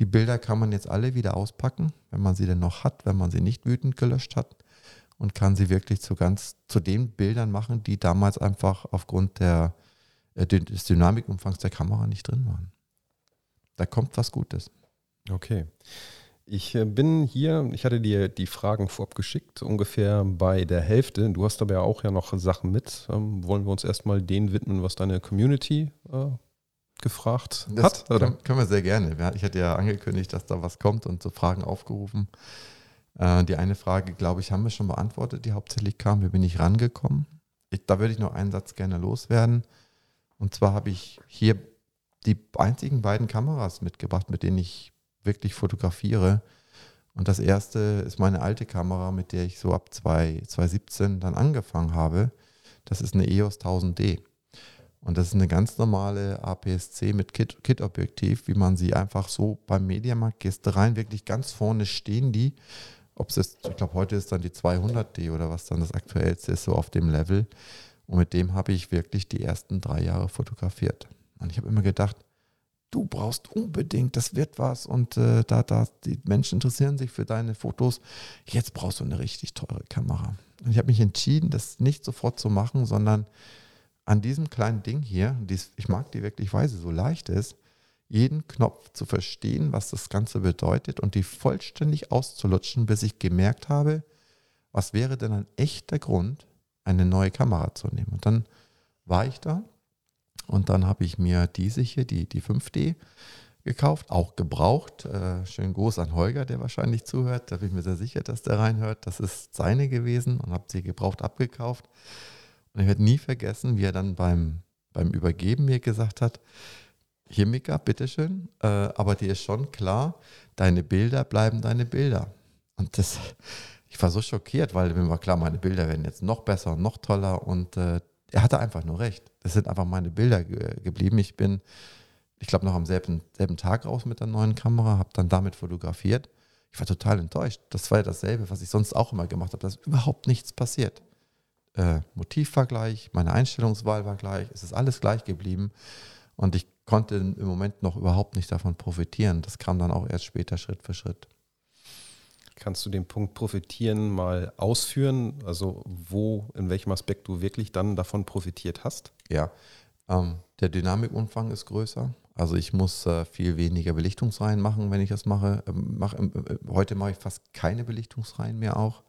Die Bilder kann man jetzt alle wieder auspacken, wenn man sie denn noch hat, wenn man sie nicht wütend gelöscht hat und kann sie wirklich zu ganz zu den Bildern machen, die damals einfach aufgrund der, äh, des Dynamikumfangs der Kamera nicht drin waren. Da kommt was Gutes. Okay. Ich äh, bin hier, ich hatte dir die Fragen vorab geschickt, ungefähr bei der Hälfte. Du hast aber ja auch ja noch Sachen mit. Ähm, wollen wir uns erstmal denen widmen, was deine Community äh, gefragt Das hat? Oder? können, wir sehr gerne. Ich hatte ja angekündigt, dass da was kommt und so Fragen aufgerufen. Äh, die eine Frage, glaube ich, haben wir schon beantwortet, die hauptsächlich kam. Wie bin ich rangekommen? Ich, da würde ich noch einen Satz gerne loswerden. Und zwar habe ich hier die einzigen beiden Kameras mitgebracht, mit denen ich wirklich fotografiere. Und das erste ist meine alte Kamera, mit der ich so ab 2 2017 dann angefangen habe. Das ist eine EOS 1000D. Und das ist eine ganz normale APS-C mit Kit- Kit-Objektiv, wie man sie einfach so beim Mediamarkt gehst rein, wirklich ganz vorne stehen die. Ob es ich glaube, heute ist dann die 200D oder was dann das aktuellste ist, so auf dem Level. Und mit dem habe ich wirklich die ersten drei Jahre fotografiert. Und ich habe immer gedacht, du brauchst unbedingt, das wird was und äh, da, da, die Menschen interessieren sich für deine Fotos. Jetzt brauchst du eine richtig teure Kamera. Und ich habe mich entschieden, das nicht sofort zu machen, sondern an diesem kleinen Ding hier, dies, ich mag die wirklich, weil sie so leicht ist, jeden Knopf zu verstehen, was das Ganze bedeutet und die vollständig auszulutschen, bis ich gemerkt habe, was wäre denn ein echter Grund, eine neue Kamera zu nehmen. Und dann war ich da und dann habe ich mir diese hier, die, die 5D, gekauft, auch gebraucht. Äh, schönen Gruß an Holger, der wahrscheinlich zuhört. Da bin ich mir sehr sicher, dass der reinhört. Das ist seine gewesen und habe sie gebraucht abgekauft. Und ich werde nie vergessen, wie er dann beim, beim Übergeben mir gesagt hat, hier Mika, bitteschön, äh, aber dir ist schon klar, deine Bilder bleiben deine Bilder. Und das, [LAUGHS] ich war so schockiert, weil mir war klar, meine Bilder werden jetzt noch besser und noch toller und äh, er hatte einfach nur recht. Das sind einfach meine Bilder ge geblieben. Ich bin, ich glaube, noch am selben, selben Tag raus mit der neuen Kamera, habe dann damit fotografiert. Ich war total enttäuscht. Das war ja dasselbe, was ich sonst auch immer gemacht habe. Da ist überhaupt nichts passiert. Äh, Motiv war gleich, meine Einstellungswahl war gleich, es ist alles gleich geblieben. Und ich konnte im Moment noch überhaupt nicht davon profitieren. Das kam dann auch erst später Schritt für Schritt. Kannst du den Punkt profitieren mal ausführen? Also wo, in welchem Aspekt du wirklich dann davon profitiert hast? Ja, ähm, der Dynamikumfang ist größer. Also ich muss äh, viel weniger Belichtungsreihen machen, wenn ich das mache. Ähm, mach, ähm, äh, heute mache ich fast keine Belichtungsreihen mehr auch.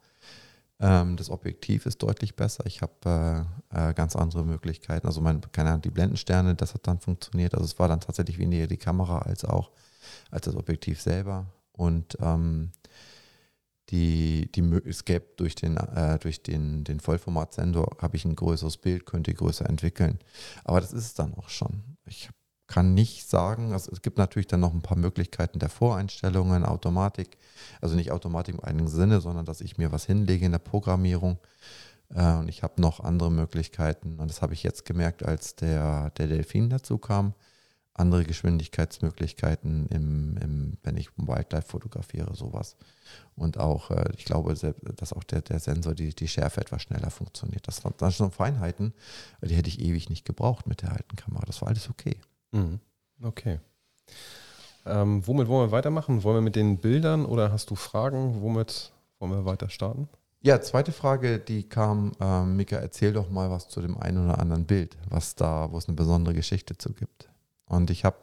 Ähm, das Objektiv ist deutlich besser. Ich habe äh, äh, ganz andere Möglichkeiten. Also mein, keine Ahnung, die Blendensterne, das hat dann funktioniert. Also es war dann tatsächlich weniger die Kamera als auch als das Objektiv selber. Und ähm, die, die es gäbe durch den, äh, durch den, den Vollformatsensor habe ich ein größeres Bild, könnte größer entwickeln. Aber das ist es dann auch schon. Ich kann nicht sagen, also es gibt natürlich dann noch ein paar Möglichkeiten der Voreinstellungen, Automatik, also nicht Automatik im eigenen Sinne, sondern dass ich mir was hinlege in der Programmierung. Äh, und ich habe noch andere Möglichkeiten. Und das habe ich jetzt gemerkt, als der, der Delfin dazu kam. Andere Geschwindigkeitsmöglichkeiten, im, im, wenn ich Wildlife fotografiere, sowas. Und auch, äh, ich glaube, dass auch der, der Sensor, die, die Schärfe etwas schneller funktioniert. Das waren das sind Feinheiten, die hätte ich ewig nicht gebraucht mit der alten Kamera. Das war alles okay. Mhm. Okay. Ähm, womit wollen wir weitermachen? Wollen wir mit den Bildern oder hast du Fragen? Womit wollen wir weiter starten? Ja, zweite Frage, die kam, ähm, Mika, erzähl doch mal was zu dem einen oder anderen Bild, was da, wo es eine besondere Geschichte zu gibt. Und ich habe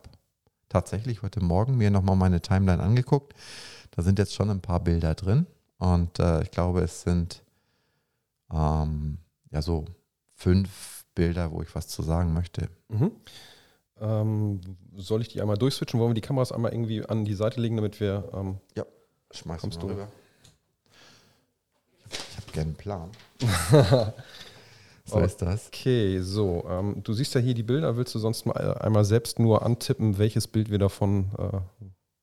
tatsächlich heute Morgen mir nochmal meine Timeline angeguckt. Da sind jetzt schon ein paar Bilder drin. Und äh, ich glaube, es sind ähm, ja so fünf Bilder, wo ich was zu sagen möchte. Mhm. Ähm, soll ich die einmal durchswitchen? Wollen wir die Kameras einmal irgendwie an die Seite legen, damit wir. Ähm, Schmeiß Kommst mal du? rüber. Ich habe gerne einen Plan. [LAUGHS] so Oh. ist das. okay, so. Ähm, du siehst ja hier die Bilder. Willst du sonst mal äh, einmal selbst nur antippen, welches Bild wir davon, äh,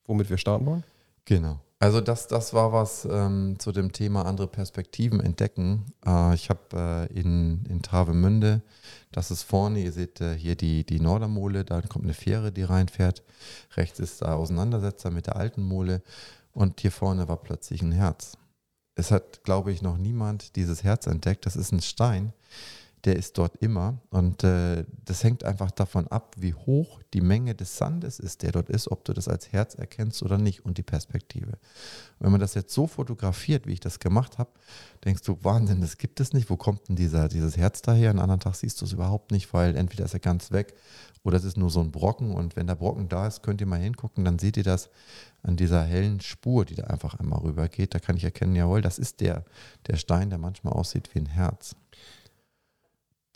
womit wir starten wollen? Genau. Also das, das war was ähm, zu dem Thema andere Perspektiven entdecken. Äh, ich habe äh, in, in Travemünde, das ist vorne, ihr seht äh, hier die, die Nordermole, da kommt eine Fähre, die reinfährt. Rechts ist der Auseinandersetzer mit der alten Mole und hier vorne war plötzlich ein Herz. Es hat, glaube ich, noch niemand dieses Herz entdeckt. Das ist ein Stein, der ist dort immer. Und äh, das hängt einfach davon ab, wie hoch die Menge des Sandes ist, der dort ist, ob du das als Herz erkennst oder nicht und die Perspektive. Wenn man das jetzt so fotografiert, wie ich das gemacht habe, denkst du, Wahnsinn, das gibt es nicht. Wo kommt denn dieser, dieses Herz daher? Einen anderen Tag siehst du es überhaupt nicht, weil entweder ist er ganz weg oder es ist nur so ein Brocken. Und wenn der Brocken da ist, könnt ihr mal hingucken, dann seht ihr das an dieser hellen Spur, die da einfach einmal rübergeht. Da kann ich erkennen, jawohl, das ist der, der Stein, der manchmal aussieht wie ein Herz.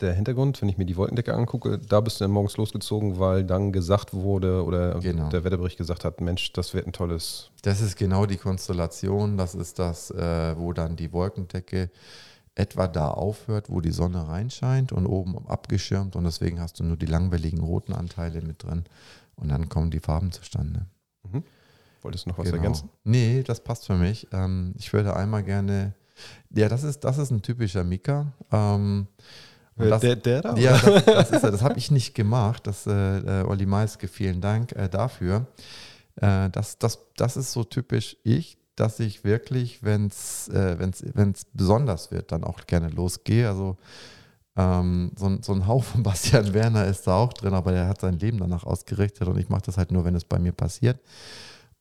Der Hintergrund, wenn ich mir die Wolkendecke angucke, da bist du dann morgens losgezogen, weil dann gesagt wurde oder Genau. der Wetterbericht gesagt hat, Mensch, das wird ein tolles. Das ist genau die Konstellation. Das ist das, äh, wo dann die Wolkendecke etwa da aufhört, wo die Sonne reinscheint und oben abgeschirmt. Und deswegen hast du nur die langwelligen roten Anteile mit drin. Und dann kommen die Farben zustande. Wolltest du noch was Genau. ergänzen? Nee, das passt für mich. Ähm, ich würde einmal gerne. Ja, das ist, das ist ein typischer Mika. Ähm, das- der, der da? ja, das, das ist er. Das habe ich nicht gemacht. Das, äh, äh, Olli Meiske, vielen Dank äh, dafür. Äh, das, das, das ist so typisch ich, dass ich wirklich, wenn es äh, wenn's, wenn's besonders wird, dann auch gerne losgehe. Also ähm, so, ein- so ein Hauch von Bastian Werner ist da auch drin, aber der hat sein Leben danach ausgerichtet und ich mache das halt nur, wenn es bei mir passiert.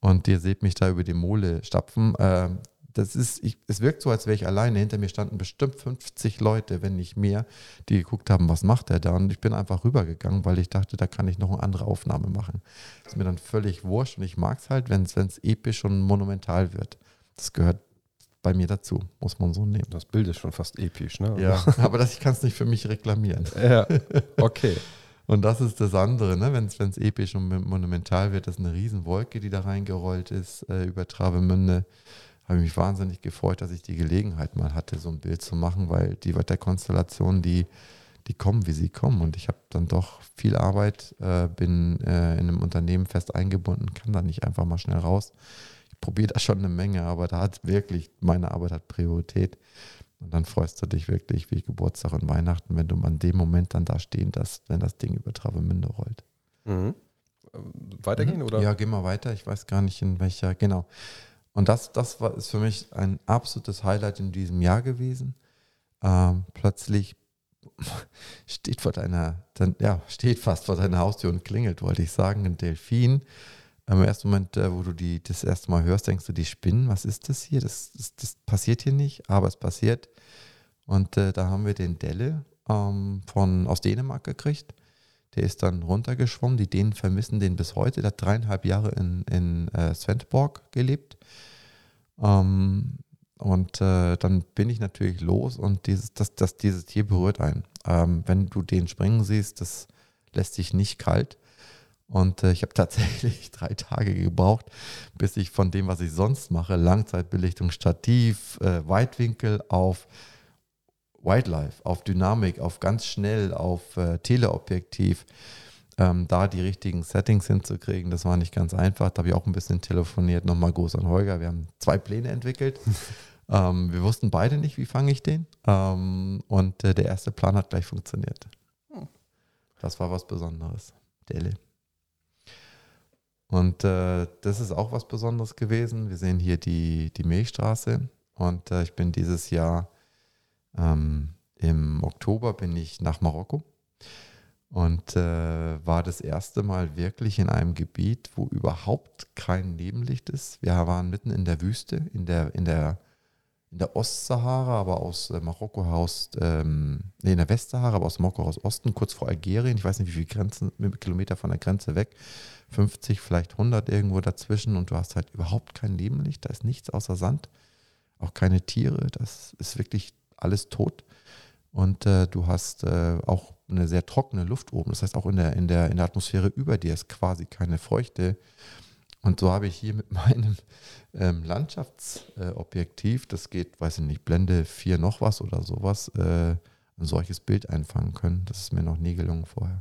Und ihr seht mich da über die Mole stapfen. Ähm, das ist, ich, es wirkt so, als wäre ich alleine. Hinter mir standen bestimmt 50 Leute, wenn nicht mehr, die geguckt haben, was macht er da? Und ich bin einfach rübergegangen, weil ich dachte, da kann ich noch eine andere Aufnahme machen. ist mir dann völlig wurscht und ich mag es halt, wenn es episch und monumental wird. Das gehört bei mir dazu, muss man so nehmen. Das Bild ist schon fast episch, ne? Ja, [LAUGHS] aber das, ich kann es nicht für mich reklamieren. ja. [LAUGHS] Okay. Und das ist das andere, ne? wenn es episch und monumental wird, das ist eine Riesenwolke, die da reingerollt ist äh, über Travemünde. Habe ich mich wahnsinnig gefreut, dass ich die Gelegenheit mal hatte, so ein Bild zu machen, weil die Wetterkonstellationen, die, die kommen, wie sie kommen. Und ich habe dann doch viel Arbeit, äh, bin äh, in einem Unternehmen fest eingebunden, kann da nicht einfach mal schnell raus. Ich probiere da schon eine Menge, aber da hat wirklich, meine Arbeit hat Priorität. Und dann freust du dich wirklich wie Geburtstag und Weihnachten, wenn du an dem Moment dann da stehen darfst, wenn das Ding über Travemünde rollt. Mhm. Weitergehen oder? Ja, geh mal weiter. Ich weiß gar nicht in welcher, genau. Und das, das war, ist für mich ein absolutes Highlight in diesem Jahr gewesen. Ähm, plötzlich [LAUGHS] steht vor deiner, dann, ja, steht fast vor deiner Haustür und klingelt, wollte ich sagen, ein Delfin Im ersten Moment, äh, wo du die das erste Mal hörst, denkst du, die spinnen, was ist das hier? Das, das, das passiert hier nicht, aber es passiert. Und äh, da haben wir den Delle ähm, von, aus Dänemark gekriegt. Der ist dann runtergeschwommen. Die Dänen vermissen den bis heute. Der hat dreieinhalb Jahre in, in äh, Svendborg gelebt. Ähm, und äh, dann bin ich natürlich los und dieses, das, das, dieses Tier berührt einen. Ähm, wenn du den springen siehst, das lässt sich nicht kalt. Und äh, ich habe [LAUGHS] tatsächlich drei Tage gebraucht, bis ich von dem, was ich sonst mache, Langzeitbelichtung, Stativ, äh, Weitwinkel auf Wildlife, auf Dynamik, auf ganz schnell, auf äh, Teleobjektiv, ähm, da die richtigen Settings hinzukriegen, das war nicht ganz einfach. Da habe ich auch ein bisschen telefoniert. Nochmal groß an Holger. Wir haben zwei Pläne entwickelt. [LAUGHS] ähm, wir wussten beide nicht, wie fange ich den. Ähm, und äh, der erste Plan hat gleich funktioniert. Das war was Besonderes. Delle. Und äh, das ist auch was Besonderes gewesen. Wir sehen hier die, die Milchstraße. Und äh, ich bin dieses Jahr ähm, im Oktober bin ich nach Marokko und äh, war das erste Mal wirklich in einem Gebiet, wo überhaupt kein Nebenlicht ist. Wir waren mitten in der Wüste, in der, in der, in der Ostsahara, aber aus äh, Marokko heraus, ähm, nee, in der Westsahara, aber aus Marokko aus Osten, kurz vor Algerien. Ich weiß nicht, wie viele Grenzen, wie viele Kilometer von der Grenze weg. 50, vielleicht 100 irgendwo dazwischen und du hast halt überhaupt kein Nebenlicht. Da ist nichts außer Sand, auch keine Tiere. Das ist wirklich alles tot. Und äh, du hast äh, auch eine sehr trockene Luft oben. Das heißt, auch in der, in, der, in der Atmosphäre über dir ist quasi keine Feuchte. Und so habe ich hier mit [LAUGHS] meinem ähm, Landschaftsobjektiv, äh, das geht, weiß ich nicht, Blende 4 noch was oder sowas, äh, ein solches Bild einfangen können. Das ist mir noch nie gelungen vorher.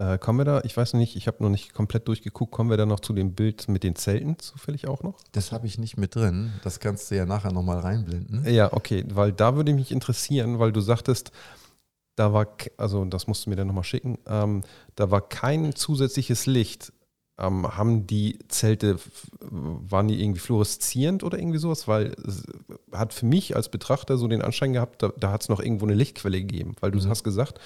Äh, kommen wir da, ich weiß noch nicht, ich habe noch nicht komplett durchgeguckt, kommen wir da noch zu dem Bild mit den Zelten zufällig auch noch? Das habe ich nicht mit drin. Das kannst du ja nachher nochmal reinblenden. Ja, okay, weil da würde mich interessieren, weil du sagtest, da war, also das musst du mir dann nochmal schicken, ähm, da war kein zusätzliches Licht. Ähm, haben die Zelte, waren die irgendwie fluoreszierend oder irgendwie sowas? Weil es hat für mich als Betrachter so den Anschein gehabt, da, da hat es noch irgendwo eine Lichtquelle gegeben. Weil du Mhm. hast gesagt,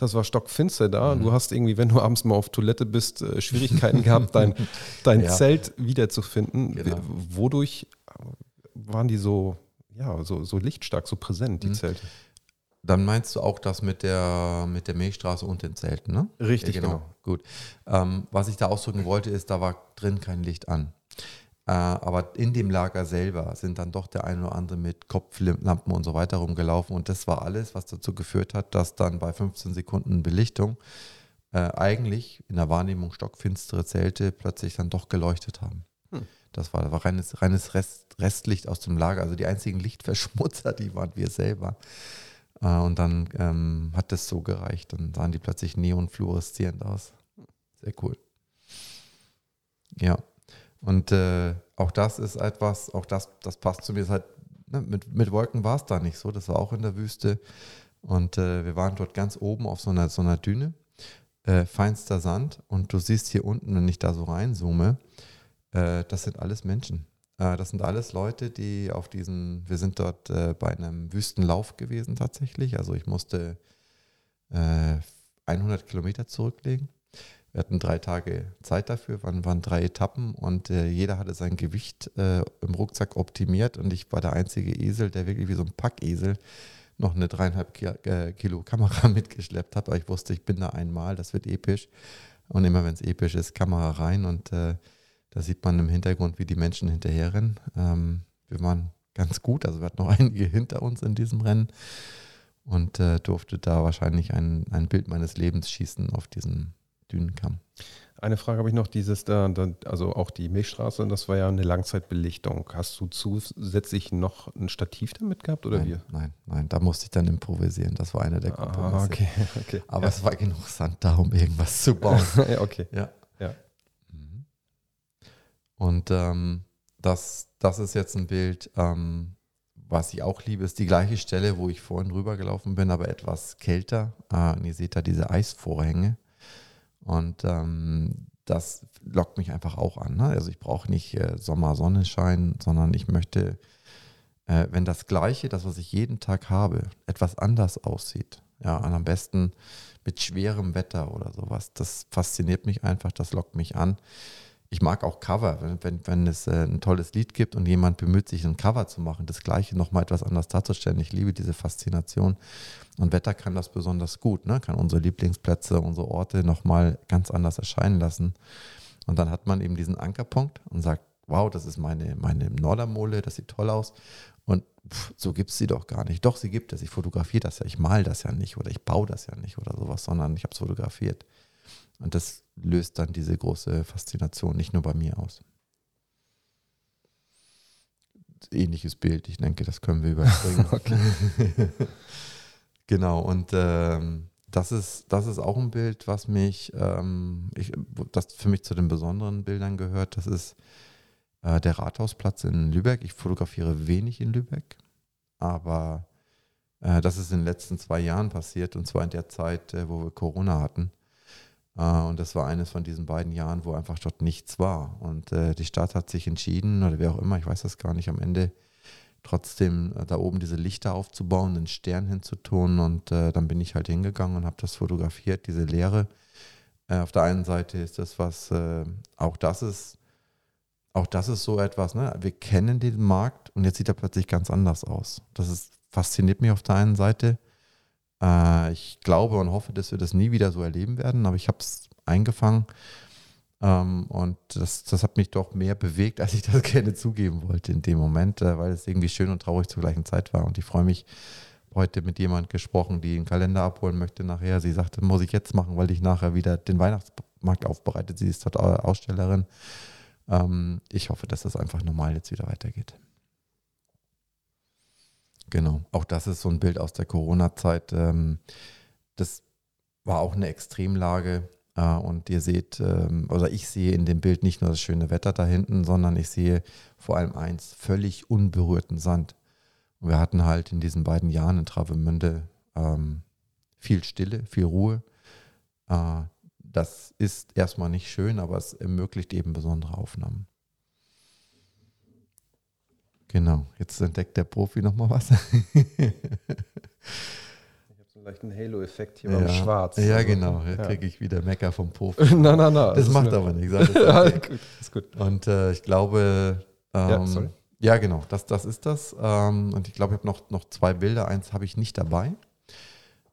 das war stockfinster da. Du hast irgendwie, wenn du abends mal auf Toilette bist, äh, Schwierigkeiten gehabt, [LAUGHS] dein, dein Ja. Zelt wiederzufinden. Genau. Wodurch waren die so, ja, so, so lichtstark, so präsent, die Mhm. Zelte? Dann meinst du auch das mit der, mit der Milchstraße und den Zelten, ne? Richtig, Ja, genau. Gut. Ähm, was ich da ausdrücken wollte, ist, da war drin kein Licht an. Äh, aber in dem Lager selber sind dann doch der eine oder andere mit Kopflampen und so weiter rumgelaufen. Und das war alles, was dazu geführt hat, dass dann bei 15 Sekunden Belichtung äh, eigentlich in der Wahrnehmung stockfinstere Zelte plötzlich dann doch geleuchtet haben. Hm. Das war, war reines, reines Rest, Restlicht aus dem Lager. Also die einzigen Lichtverschmutzer, [LAUGHS] die waren wir selber. Äh, und dann ähm, hat das so gereicht. Dann sahen die plötzlich neonfluoreszierend aus. Sehr cool. Ja. Und äh, auch das ist etwas, auch das, das passt zu mir. Halt, ne, mit, mit Wolken war es da nicht so. Das war auch in der Wüste. Und äh, wir waren dort ganz oben auf so einer, so einer Düne. Äh, feinster Sand. Und du siehst hier unten, wenn ich da so reinzoome, äh, das sind alles Menschen. Äh, das sind alles Leute, die auf diesen, wir sind dort äh, bei einem Wüstenlauf gewesen tatsächlich. Also ich musste äh, 100 Kilometer zurücklegen. Wir hatten drei Tage Zeit dafür, waren, waren drei Etappen und äh, jeder hatte sein Gewicht äh, im Rucksack optimiert und ich war der einzige Esel, der wirklich wie so ein Packesel noch eine dreieinhalb äh, Kilo Kamera [LAUGHS] mitgeschleppt hat. Aber ich wusste, ich bin da einmal, das wird episch. Und immer wenn es episch ist, Kamera rein und äh, da sieht man im Hintergrund, wie die Menschen hinterherrennen. Ähm, wir waren ganz gut, also wir hatten noch [LAUGHS] einige hinter uns in diesem Rennen und äh, durfte da wahrscheinlich ein, ein Bild meines Lebens schießen auf diesem Dünenkamm. Eine Frage habe ich noch, dieses da, also auch die Milchstraße, das war ja eine Langzeitbelichtung. Hast du zusätzlich noch ein Stativ damit gehabt oder nein, wir? nein, nein, da musste ich dann improvisieren. Das war einer der Kompromisse. Ah, okay, [LAUGHS] okay. Aber es war genug Sand da, um irgendwas zu bauen. [LAUGHS] ja, okay. Ja. Ja. Mhm. Und ähm, das, das ist jetzt ein Bild, ähm, was ich auch liebe, ist die gleiche Stelle, wo ich vorhin rübergelaufen bin, aber etwas kälter. Äh, und ihr seht da diese Eisvorhänge. Und ähm, das lockt mich einfach auch an. Ne? Also ich brauche nicht äh, Sommer-Sonnenschein, sondern ich möchte, äh, wenn das Gleiche, das, was ich jeden Tag habe, etwas anders aussieht, Ja, und am besten mit schwerem Wetter oder sowas. Das fasziniert mich einfach, das lockt mich an. Ich mag auch Cover, wenn, wenn, wenn es äh, ein tolles Lied gibt und jemand bemüht sich, ein Cover zu machen, das Gleiche nochmal etwas anders darzustellen. Ich liebe diese Faszination. Und Wetter kann das besonders gut, ne? kann unsere Lieblingsplätze, unsere Orte nochmal ganz anders erscheinen lassen. Und dann hat man eben diesen Ankerpunkt und sagt, wow, das ist meine, meine Nordermole, das sieht toll aus. Und pff, so gibt es sie doch gar nicht. Doch, sie gibt es. Ich fotografiere das ja, ich mal das ja nicht oder ich baue das ja nicht oder sowas, sondern ich habe es fotografiert. Und das löst dann diese große Faszination nicht nur bei mir aus. Ähnliches Bild, ich denke, das können wir überspringen. [LAUGHS] [LAUGHS] genau, und ähm, das, ist, das ist auch ein Bild, was mich, ähm, ich, das für mich zu den besonderen Bildern gehört. Das ist äh, der Rathausplatz in Lübeck. Ich fotografiere wenig in Lübeck, aber äh, das ist in den letzten zwei Jahren passiert und zwar in der Zeit, äh, wo wir Corona hatten. Äh, und das war eines von diesen beiden Jahren, wo einfach dort nichts war. Und äh, die Stadt hat sich entschieden, oder wer auch immer, ich weiß das gar nicht, am Ende trotzdem äh, da oben diese Lichter aufzubauen, den Stern hinzutun. Und dann bin ich halt hingegangen und habe das fotografiert, diese Leere. Auf der einen Seite ist das was, auch das ist, auch das ist so etwas, ne? Wir kennen den Markt und jetzt sieht er plötzlich ganz anders aus. Das ist, fasziniert mich auf der einen Seite. Äh, ich glaube und hoffe, dass wir das nie wieder so erleben werden, aber ich habe es eingefangen. Ähm, und das, das hat mich doch mehr bewegt, als ich [LAUGHS] das gerne zugeben wollte in dem Moment, äh, weil es irgendwie schön und traurig zur gleichen Zeit war. Und ich freue mich, heute mit jemand gesprochen, die einen Kalender abholen möchte nachher. Sie sagte, muss ich jetzt machen, weil ich nachher wieder den Weihnachtsmarkt aufbereitet. Sie ist dort Ausstellerin. Ähm, ich hoffe, dass das einfach normal jetzt wieder weitergeht. Genau, auch das ist so ein Bild aus der Corona-Zeit. Ähm, das war auch eine Extremlage. Äh, und ihr seht, ähm, oder ich sehe in dem Bild nicht nur das schöne Wetter da hinten, sondern ich sehe vor allem eins, völlig unberührten Sand. Und wir hatten halt in diesen beiden Jahren in Travemünde ähm, viel Stille, viel Ruhe. Äh, das ist erstmal nicht schön, aber es ermöglicht eben besondere Aufnahmen. Genau, jetzt entdeckt der Profi nochmal was. Ich habe so einen leichten Halo-Effekt hier beim Schwarz. Ja, Also, genau. Jetzt ja. kriege ich wieder Mecker vom Profi. [LAUGHS] na, na, na. Das ist macht aber nichts. alles [LAUGHS] ja, okay. ist gut. Und äh, ich glaube, ähm, Ja, sorry. ja, genau, das, das ist das. Ähm, und ich glaube, ich habe noch, noch zwei Bilder. Eins habe ich nicht dabei.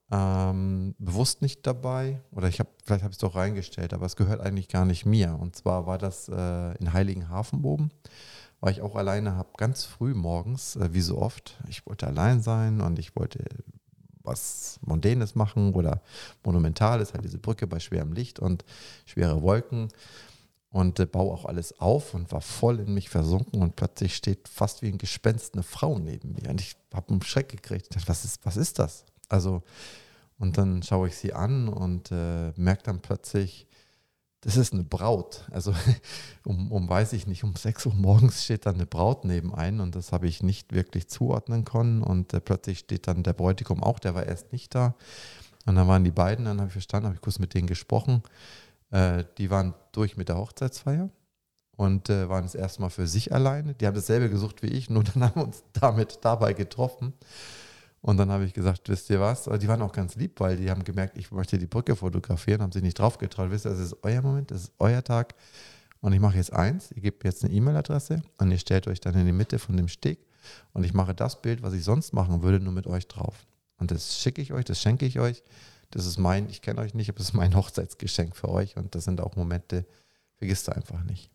Ähm, bewusst nicht dabei. Oder ich habe, vielleicht habe ich es doch reingestellt, aber es gehört eigentlich gar nicht mir. Und zwar war das äh, in Heiligenhafen oben. War ich auch alleine, habe ganz früh morgens, äh, wie so oft, ich wollte allein sein und ich wollte was Mondänes machen oder Monumentales, halt diese Brücke bei schwerem Licht und schwere Wolken und äh, baue auch alles auf und war voll in mich versunken und plötzlich steht fast wie ein Gespenst eine Frau neben mir und ich habe einen Schreck gekriegt. Dachte, was ist, was ist das? Also, und dann schaue ich sie an und äh, merke dann plötzlich, das ist eine Braut. Also [LAUGHS] um, um, weiß ich nicht, um 6 Uhr morgens steht dann eine Braut neben ein und das habe ich nicht wirklich zuordnen können und äh, plötzlich steht dann der Bräutigam auch, der war erst nicht da. Und dann waren die beiden, dann habe ich verstanden, habe ich kurz mit denen gesprochen. Äh, die waren durch mit der Hochzeitsfeier und äh, waren das erste Mal für sich alleine. Die haben dasselbe gesucht wie ich, nur dann [LAUGHS] haben wir uns damit dabei getroffen. Und dann habe ich gesagt, wisst ihr was? Die waren auch ganz lieb, weil die haben gemerkt, ich möchte die Brücke fotografieren, haben sich nicht drauf getraut. Wisst ihr, das ist euer Moment, das ist euer Tag. Und ich mache jetzt eins, ihr gebt jetzt eine E-Mail-Adresse und ihr stellt euch dann in die Mitte von dem Steg und ich mache das Bild, was ich sonst machen würde, nur mit euch drauf. Und das schicke ich euch, das schenke ich euch. Das ist mein, ich kenne euch nicht, aber das ist mein [LAUGHS] Hochzeitsgeschenk für euch. Und das sind auch Momente, vergisst ihr einfach nicht.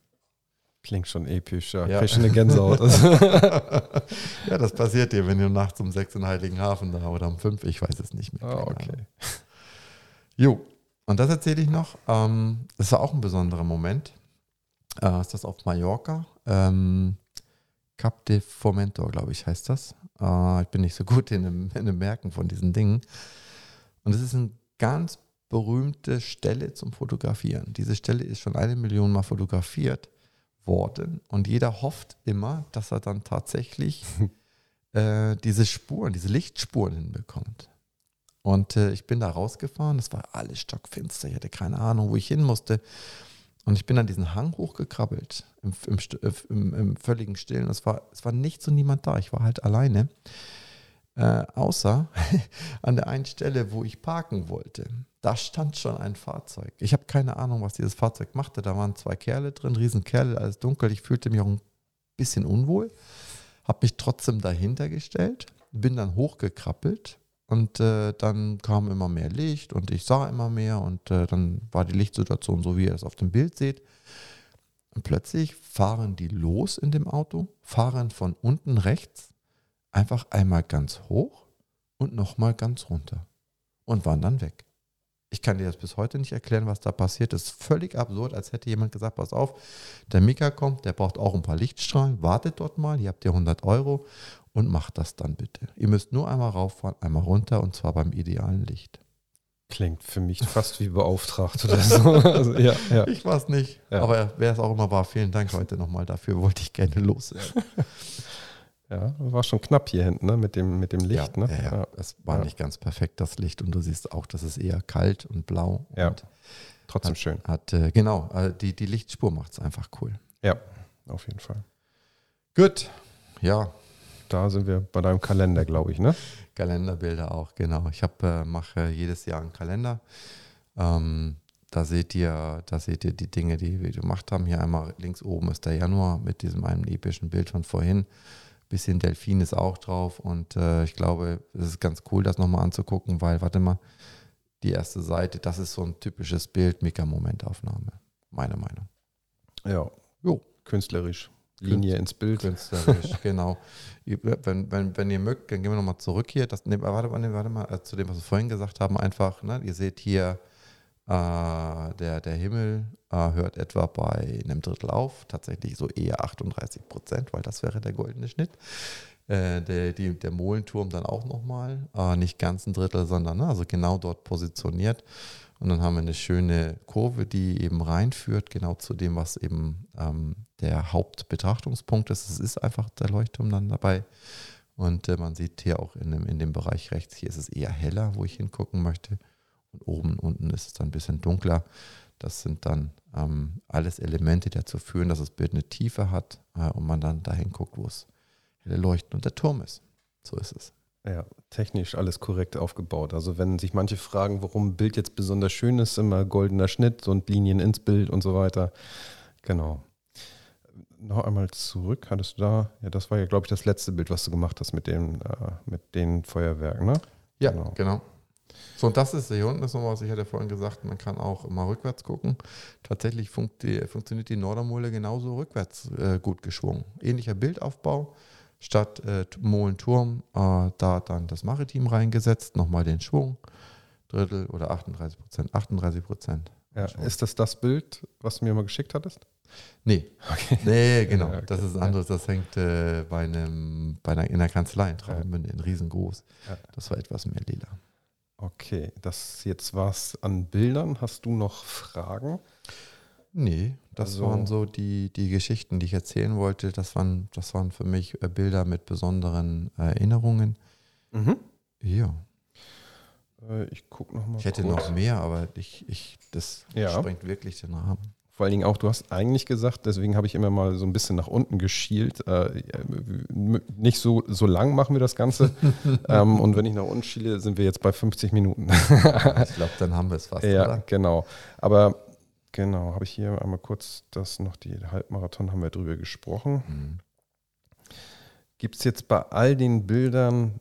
Klingt schon episch, ja. Ja. Krieg schon eine Gänsehaut. [LAUGHS] [LAUGHS] ja, das passiert dir, wenn du nachts um sechs in Heiligenhafen da oder um fünf, ich weiß es nicht mehr. Ah, keine okay. Ahnung. Jo, und das erzähle ich noch. Ähm, das war auch ein besonderer Moment. Äh, ist das auf Mallorca? Ähm, Cap de Formentor, glaube ich, heißt das. Äh, ich bin nicht so gut in dem, in dem Merken von diesen Dingen. Und es ist eine ganz berühmte Stelle zum Fotografieren. Diese Stelle ist schon eine Million Mal fotografiert worden und jeder hofft immer, dass er dann tatsächlich [LAUGHS] äh, diese Spuren, diese Lichtspuren hinbekommt. Und äh, ich bin da rausgefahren, es war alles stockfinster, ich hatte keine Ahnung, wo ich hin musste. Und ich bin an diesen Hang hochgekrabbelt, im, im, äh, im, im völligen Stillen. Es war, es war nichts und niemand da, ich war halt alleine. Äh, außer [LAUGHS] an der einen Stelle, wo ich parken wollte. Da stand schon ein Fahrzeug. Ich habe keine Ahnung, was dieses Fahrzeug machte. Da waren zwei Kerle drin, Riesenkerle, alles dunkel. Ich fühlte mich auch ein bisschen unwohl. Habe mich trotzdem dahinter gestellt, bin dann hochgekrabbelt und äh, dann kam immer mehr Licht und ich sah immer mehr und äh, dann war die Lichtsituation so, wie ihr es auf dem Bild seht. Und plötzlich fahren die los in dem Auto, fahren von unten rechts einfach einmal ganz hoch und nochmal ganz runter und waren dann weg. Ich kann dir das bis heute nicht erklären, was da passiert ist. Völlig absurd, als hätte jemand gesagt, pass auf, der Mika kommt, der braucht auch ein paar Lichtstrahlen, wartet dort mal, ihr habt ja 100 Euro und macht das dann bitte. Ihr müsst nur einmal rauffahren, einmal runter und zwar beim idealen Licht. Klingt für mich fast wie beauftragt oder so. [LAUGHS] Also, ja, ja. Ich weiß nicht, Ja. aber wer es auch immer war, vielen Dank heute nochmal dafür, wollte ich gerne loswerden. [LAUGHS] ja, war schon knapp hier hinten, ne? Mit dem, mit dem Licht, ne? Ja, ja. Es war Ja. nicht ganz perfekt, das Licht. Und du siehst auch, das ist eher kalt und blau. Ja. Und Trotzdem schön. hat, äh, genau, äh, die, die Lichtspur macht es einfach cool. Ja, auf jeden Fall. Gut. Ja, Da sind wir bei deinem Kalender, glaube ich, ne? Kalenderbilder auch, genau. Ich äh, mache jedes Jahr einen Kalender. Ähm, da seht ihr, da seht ihr die Dinge, die wir gemacht haben. Hier einmal links oben ist der Januar mit diesem einen epischen Bild von vorhin. Bisschen Delfin ist auch drauf und äh, ich glaube, es ist ganz cool, das nochmal anzugucken, weil, warte mal, die erste Seite, das ist so ein typisches Bild, Mika-Momentaufnahme. Meine Meinung. Ja. Jo. Künstlerisch. Linie ins Bild. Künstlerisch, [LAUGHS] genau. Wenn, wenn, wenn ihr mögt, dann gehen wir nochmal zurück hier. Das, ne, warte, warte, warte mal, äh, zu dem, was wir vorhin gesagt haben, einfach, ne, ihr seht hier, der, der Himmel äh, hört etwa bei einem Drittel auf, tatsächlich so eher 38 Prozent, weil das wäre der goldene Schnitt. Äh, der, die, der Molenturm dann auch nochmal, äh, nicht ganz ein Drittel, sondern ne, also genau dort positioniert. Und dann haben wir eine schöne Kurve, die eben reinführt, genau zu dem, was eben ähm, der Hauptbetrachtungspunkt ist. Es ist einfach der Leuchtturm dann dabei. Und äh, man sieht hier auch in dem, in dem Bereich rechts, hier ist es eher heller, wo ich hingucken möchte. Und oben, unten ist es dann ein bisschen dunkler. Das sind dann ähm, alles Elemente, die dazu führen, dass das Bild eine Tiefe hat äh, und man dann dahin guckt, wo es helle Leuchten und der Turm ist. So ist es. Ja, technisch alles korrekt aufgebaut. Also wenn sich manche fragen, warum ein Bild jetzt besonders schön ist, immer goldener Schnitt und Linien ins Bild und so weiter. Genau. Noch einmal zurück, hattest du da, ja, das war ja, glaube ich, das letzte Bild, was du gemacht hast mit, dem, äh, mit den Feuerwerken, ne? Ja, Genau. genau. So, und das ist hier unten ist nochmal, was ich hatte vorhin gesagt, man kann auch immer rückwärts gucken. Tatsächlich funkt die, funktioniert die Nordermole genauso rückwärts äh, gut geschwungen. Ähnlicher Bildaufbau. Statt äh, Molenturm, äh, da dann das Maritim reingesetzt, nochmal den Schwung. Drittel oder 38 Prozent. 38 Prozent. Ja, ist das das Bild, was du mir mal geschickt hattest? Nee, Okay. nee, genau. [LAUGHS] Ja, okay. Das ist ein anderes. Das hängt äh, bei einem, bei einer, in der Kanzlei in Travemünde, in riesengroß. Ja. Das war etwas mehr lila. Okay, das jetzt war's an Bildern. Hast du noch Fragen? Nee, das Also- waren so die, die Geschichten, die ich erzählen wollte. Das waren, das waren für mich äh, Bilder mit besonderen Erinnerungen. Ja, Äh, ich gucke noch mal. ich hätte kurz. noch mehr, aber ich, ich, das Ja. sprengt wirklich den Rahmen. Vor allen Dingen auch, du hast eigentlich gesagt, deswegen habe ich immer mal so ein bisschen nach unten geschielt. Äh, nicht so, so lang machen wir das Ganze. [LAUGHS] ähm, und wenn ich nach unten schiele, sind wir jetzt bei 50 Minuten. Ich glaube, dann haben wir es fast, [LAUGHS] ja, oder? genau. Aber genau, habe ich hier einmal kurz das noch, die Halbmarathon haben wir drüber gesprochen. Mhm. Gibt es jetzt bei all den Bildern,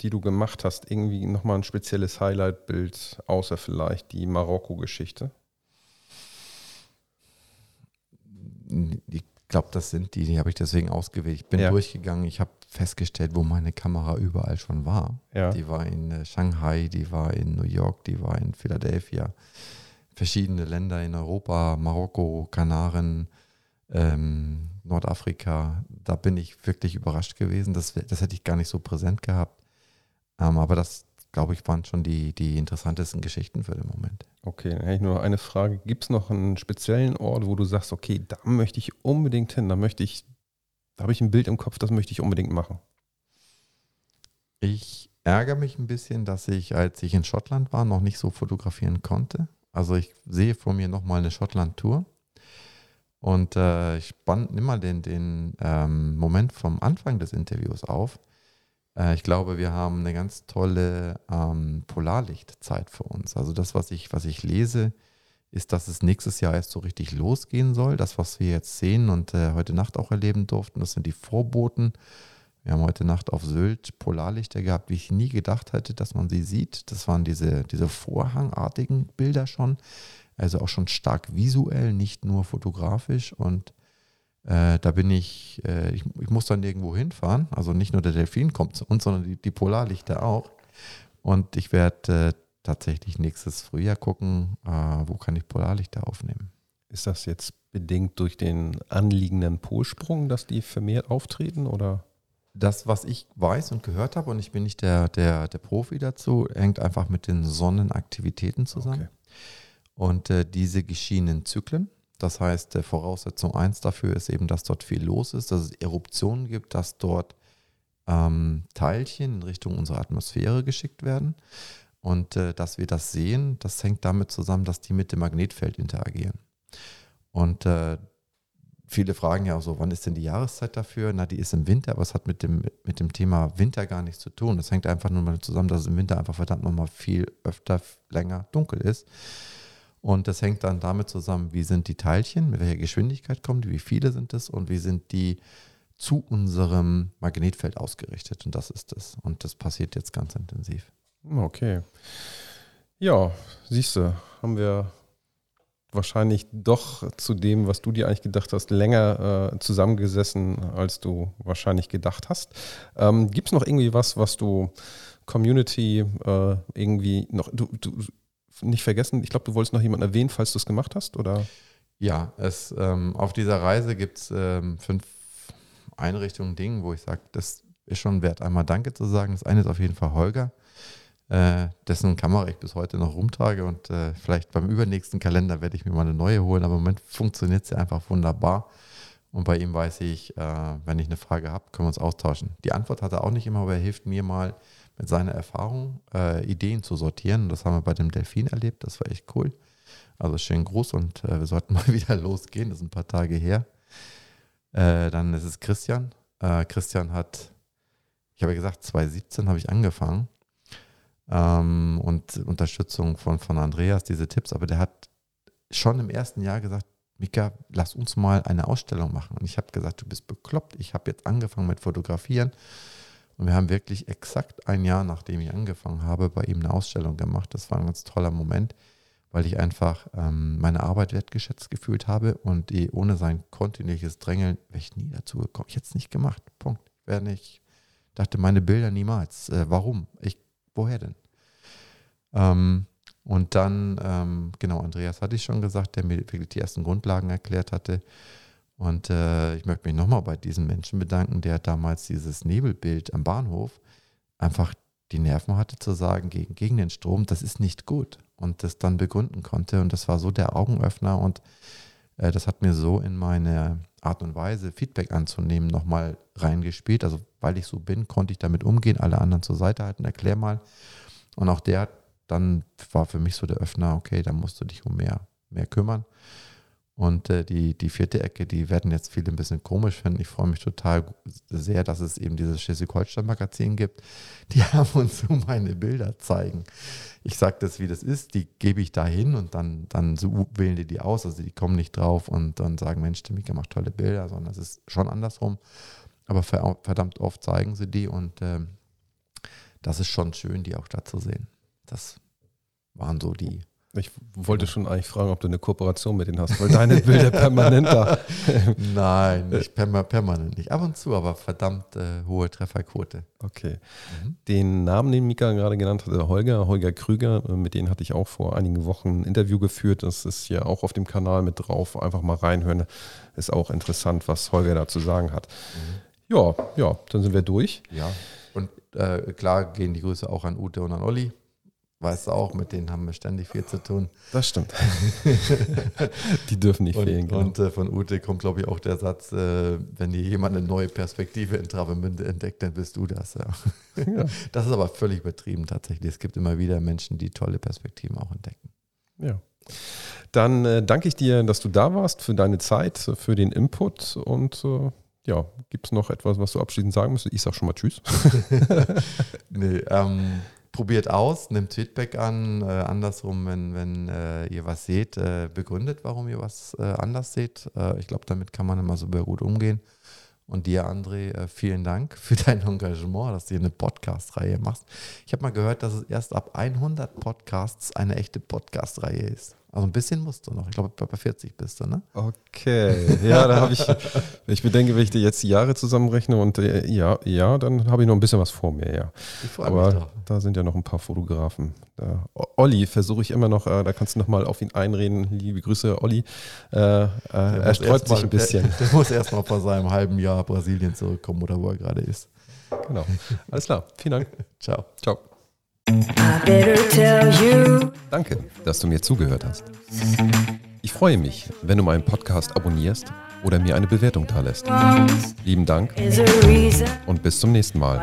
die du gemacht hast, irgendwie nochmal ein spezielles Highlight-Bild, außer vielleicht die Marokko-Geschichte? Ich glaube, das sind die, die habe ich deswegen ausgewählt. Ich bin Ja. durchgegangen, ich habe festgestellt, wo meine Kamera überall schon war. Ja. Die war in äh, Shanghai, die war in New York, die war in Philadelphia. Verschiedene Länder in Europa, Marokko, Kanaren, ähm, Nordafrika. Da bin ich wirklich überrascht gewesen. Das, das hätte ich gar nicht so präsent gehabt. Ähm, aber das, glaube ich, waren schon die, die interessantesten Geschichten für den Moment. Okay, dann hätte ich nur noch eine Frage. Gibt es noch einen speziellen Ort, wo du sagst, okay, da möchte ich unbedingt hin, da möchte ich, da habe ich ein Bild im Kopf, das möchte ich unbedingt machen. Ich ärgere mich ein bisschen, dass ich, als ich in Schottland war, noch nicht so fotografieren konnte. Also ich sehe vor mir nochmal eine Schottland-Tour. Und äh, ich spann, mal den, den ähm, Moment vom Anfang des Interviews auf. Äh, ich glaube, wir haben eine ganz tolle ähm, Polarlichtzeit vor uns. Also das, was ich, was ich lese, ist, dass es nächstes Jahr erst so richtig losgehen soll. Das, was wir jetzt sehen und äh, heute Nacht auch erleben durften, das sind die Vorboten. Wir haben heute Nacht auf Sylt Polarlichter gehabt, wie ich nie gedacht hätte, dass man sie sieht. Das waren diese, diese vorhangartigen Bilder schon. Also auch schon stark visuell, nicht nur fotografisch. Und äh, da bin ich, äh, ich, ich muss dann irgendwo hinfahren. Also nicht nur der Delfin kommt zu uns, sondern die, die Polarlichter auch. Und ich werde äh, tatsächlich nächstes Frühjahr gucken, äh, wo kann ich Polarlichter aufnehmen. Ist das jetzt bedingt durch den anliegenden Polsprung, dass die vermehrt auftreten oder? Das, was ich weiß und gehört habe, und ich bin nicht der, der, der Profi dazu, hängt einfach mit den Sonnenaktivitäten zusammen. Okay. Und äh, diese geschehen in Zyklen. Das heißt, Voraussetzung 1 dafür ist eben, dass dort viel los ist, dass es Eruptionen gibt, dass dort ähm, Teilchen in Richtung unserer Atmosphäre geschickt werden. Und äh, dass wir das sehen, das hängt damit zusammen, dass die mit dem Magnetfeld interagieren. Und äh, viele fragen ja auch so, wann ist denn die Jahreszeit dafür? Na, die ist im Winter, aber es hat mit dem, mit dem Thema Winter gar nichts zu tun. Das hängt einfach nur mal zusammen, dass es im Winter einfach verdammt nochmal viel öfter, länger dunkel ist. Und das hängt dann damit zusammen, wie sind die Teilchen, mit welcher Geschwindigkeit kommen die, wie viele sind es und wie sind die zu unserem Magnetfeld ausgerichtet. Und das ist es. Und das passiert jetzt ganz intensiv. Okay. Ja, siehst du, haben wir wahrscheinlich doch zu dem, was du dir eigentlich gedacht hast, länger äh, zusammengesessen, als du wahrscheinlich gedacht hast. Ähm, Gibt es noch irgendwie was, was du Community äh, irgendwie noch, du, du nicht vergessen, ich glaube, du wolltest noch jemanden erwähnen, falls du es gemacht hast, oder? Ja, es, ähm, auf dieser Reise gibt es ähm, fünf Einrichtungen, Dinge, wo ich sage, das ist schon wert, einmal Danke zu sagen. Das eine ist auf jeden Fall Holger, äh, dessen Kamera ich bis heute noch rumtrage und äh, vielleicht beim übernächsten Kalender werde ich mir mal eine neue holen, aber im Moment funktioniert sie einfach wunderbar. Und bei ihm weiß ich, äh, wenn ich eine Frage habe, können wir uns austauschen. Die Antwort hat er auch nicht immer, aber er hilft mir mal mit seiner Erfahrung äh, Ideen zu sortieren. Das haben wir bei dem Delfin erlebt, das war echt cool. Also schön groß und äh, wir sollten [LAUGHS] mal wieder losgehen, das ist ein paar Tage her. Äh, dann ist es Christian. Äh, Christian hat, ich habe ja gesagt, 2017 habe ich angefangen ähm, und Unterstützung von, von Andreas, diese Tipps, aber der hat schon im ersten Jahr gesagt, Mika, lass uns mal eine Ausstellung machen. Und ich habe gesagt, du bist bekloppt. Ich habe jetzt angefangen mit Fotografieren. Und wir haben wirklich exakt ein Jahr, nachdem ich angefangen habe, bei ihm eine Ausstellung gemacht. Das war ein ganz toller Moment, weil ich einfach ähm, meine Arbeit wertgeschätzt gefühlt habe und die, ohne sein kontinuierliches Drängeln wäre ich nie dazu gekommen. Ich hätte es nicht gemacht. Punkt. Wäre nicht. Dachte meine Bilder niemals. Äh, warum? Ich, woher denn? Ähm, und dann, ähm, genau, Andreas hatte ich schon gesagt, der mir wirklich die ersten Grundlagen erklärt hatte. Und äh, ich möchte mich nochmal bei diesem Menschen bedanken, der damals dieses Nebelbild am Bahnhof einfach die Nerven hatte zu sagen, gegen, gegen den Strom, das ist nicht gut. Und das dann begründen konnte. Und das war so der Augenöffner. Und äh, das hat mir so in meine Art und Weise, Feedback anzunehmen, nochmal reingespielt. Also weil ich so bin, konnte ich damit umgehen, alle anderen zur Seite halten, erklär mal. Und auch der dann war für mich so der Öffner, okay, da musst du dich um mehr, mehr kümmern. Und äh, die, die vierte Ecke, die werden jetzt viele ein bisschen komisch finden. Ich freue mich total sehr, dass es eben dieses Schleswig-Holstein-Magazin gibt, [LAUGHS] die ab und zu meine Bilder zeigen. Ich sage das, wie das ist, die gebe ich da hin und dann, dann so wählen die die aus. Also die kommen nicht drauf und dann sagen, Mensch, der Mika macht tolle Bilder, sondern es ist schon andersrum. Aber verdammt oft zeigen sie die und äh, das ist schon schön, die auch da zu sehen. Das waren so die. Ich wollte schon eigentlich fragen, ob du eine Kooperation mit denen hast, weil deine Bilder permanent da. [LAUGHS] Nein, nicht perma permanent nicht. Ab und zu, aber verdammt äh, hohe Trefferquote. Okay. Den Namen, den Mika gerade genannt hatte, Holger, Holger Krüger, äh, mit denen hatte ich auch vor einigen Wochen ein Interview geführt. Das ist ja auch auf dem Kanal mit drauf. Einfach mal reinhören. Ist auch interessant, was Holger da zu sagen hat. Ja, ja, dann sind wir durch. Ja. Und äh, klar gehen die Grüße auch an Ute und an Olli. Weißt du auch, mit denen haben wir ständig viel zu tun. Das stimmt. [LAUGHS] die dürfen nicht Und, fehlen. Genau. und äh, von Ute kommt, glaube ich, auch der Satz, äh, wenn hier jemand eine neue Perspektive in Travemünde entdeckt, dann bist du das. Ja. Ja. [LAUGHS] Das ist aber völlig übertrieben tatsächlich. Es gibt immer wieder Menschen, die tolle Perspektiven auch entdecken. Ja. Dann äh, danke ich dir, dass du da warst, für deine Zeit, für den Input und äh, ja, gibt es noch etwas, was du abschließend sagen müsstest? Ich sag schon mal Tschüss. [LAUGHS] Nee, ähm, probiert aus, nimmt Feedback an. Äh, andersrum, wenn, wenn äh, ihr was seht, äh, begründet, warum ihr was äh, anders seht. Äh, ich glaube, damit kann man immer super gut umgehen. Und dir, André, äh, vielen Dank für [LAUGHS] dein Engagement, dass du hier eine Podcast-Reihe machst. Ich habe mal gehört, dass es erst ab 100 Podcasts eine echte Podcast-Reihe ist. Also ein bisschen musst du noch. Ich glaube, bei 40 bist du, ne? Okay, ja, da habe ich, ich bedenke, wenn ich dir jetzt die Jahre zusammenrechne und äh, ja, ja, dann habe ich noch ein bisschen was vor mir, ja. Ich freue mich Aber drauf. da sind ja noch ein paar Fotografen. Da, Olli versuche ich immer noch, äh, da kannst du noch mal auf ihn einreden. Liebe Grüße, Olli. Äh, äh, er sträubt erst sich mal- ein bisschen. Der, [LAUGHS] der muss erst mal vor seinem halben Jahr Brasilien zurückkommen oder wo er gerade ist. Genau. Alles klar. Vielen Dank. [LAUGHS] Ciao. Ciao. Danke, dass du mir zugehört hast. Ich freue mich, wenn du meinen Podcast abonnierst oder mir eine Bewertung da lässt. Once Lieben Dank und bis zum nächsten Mal.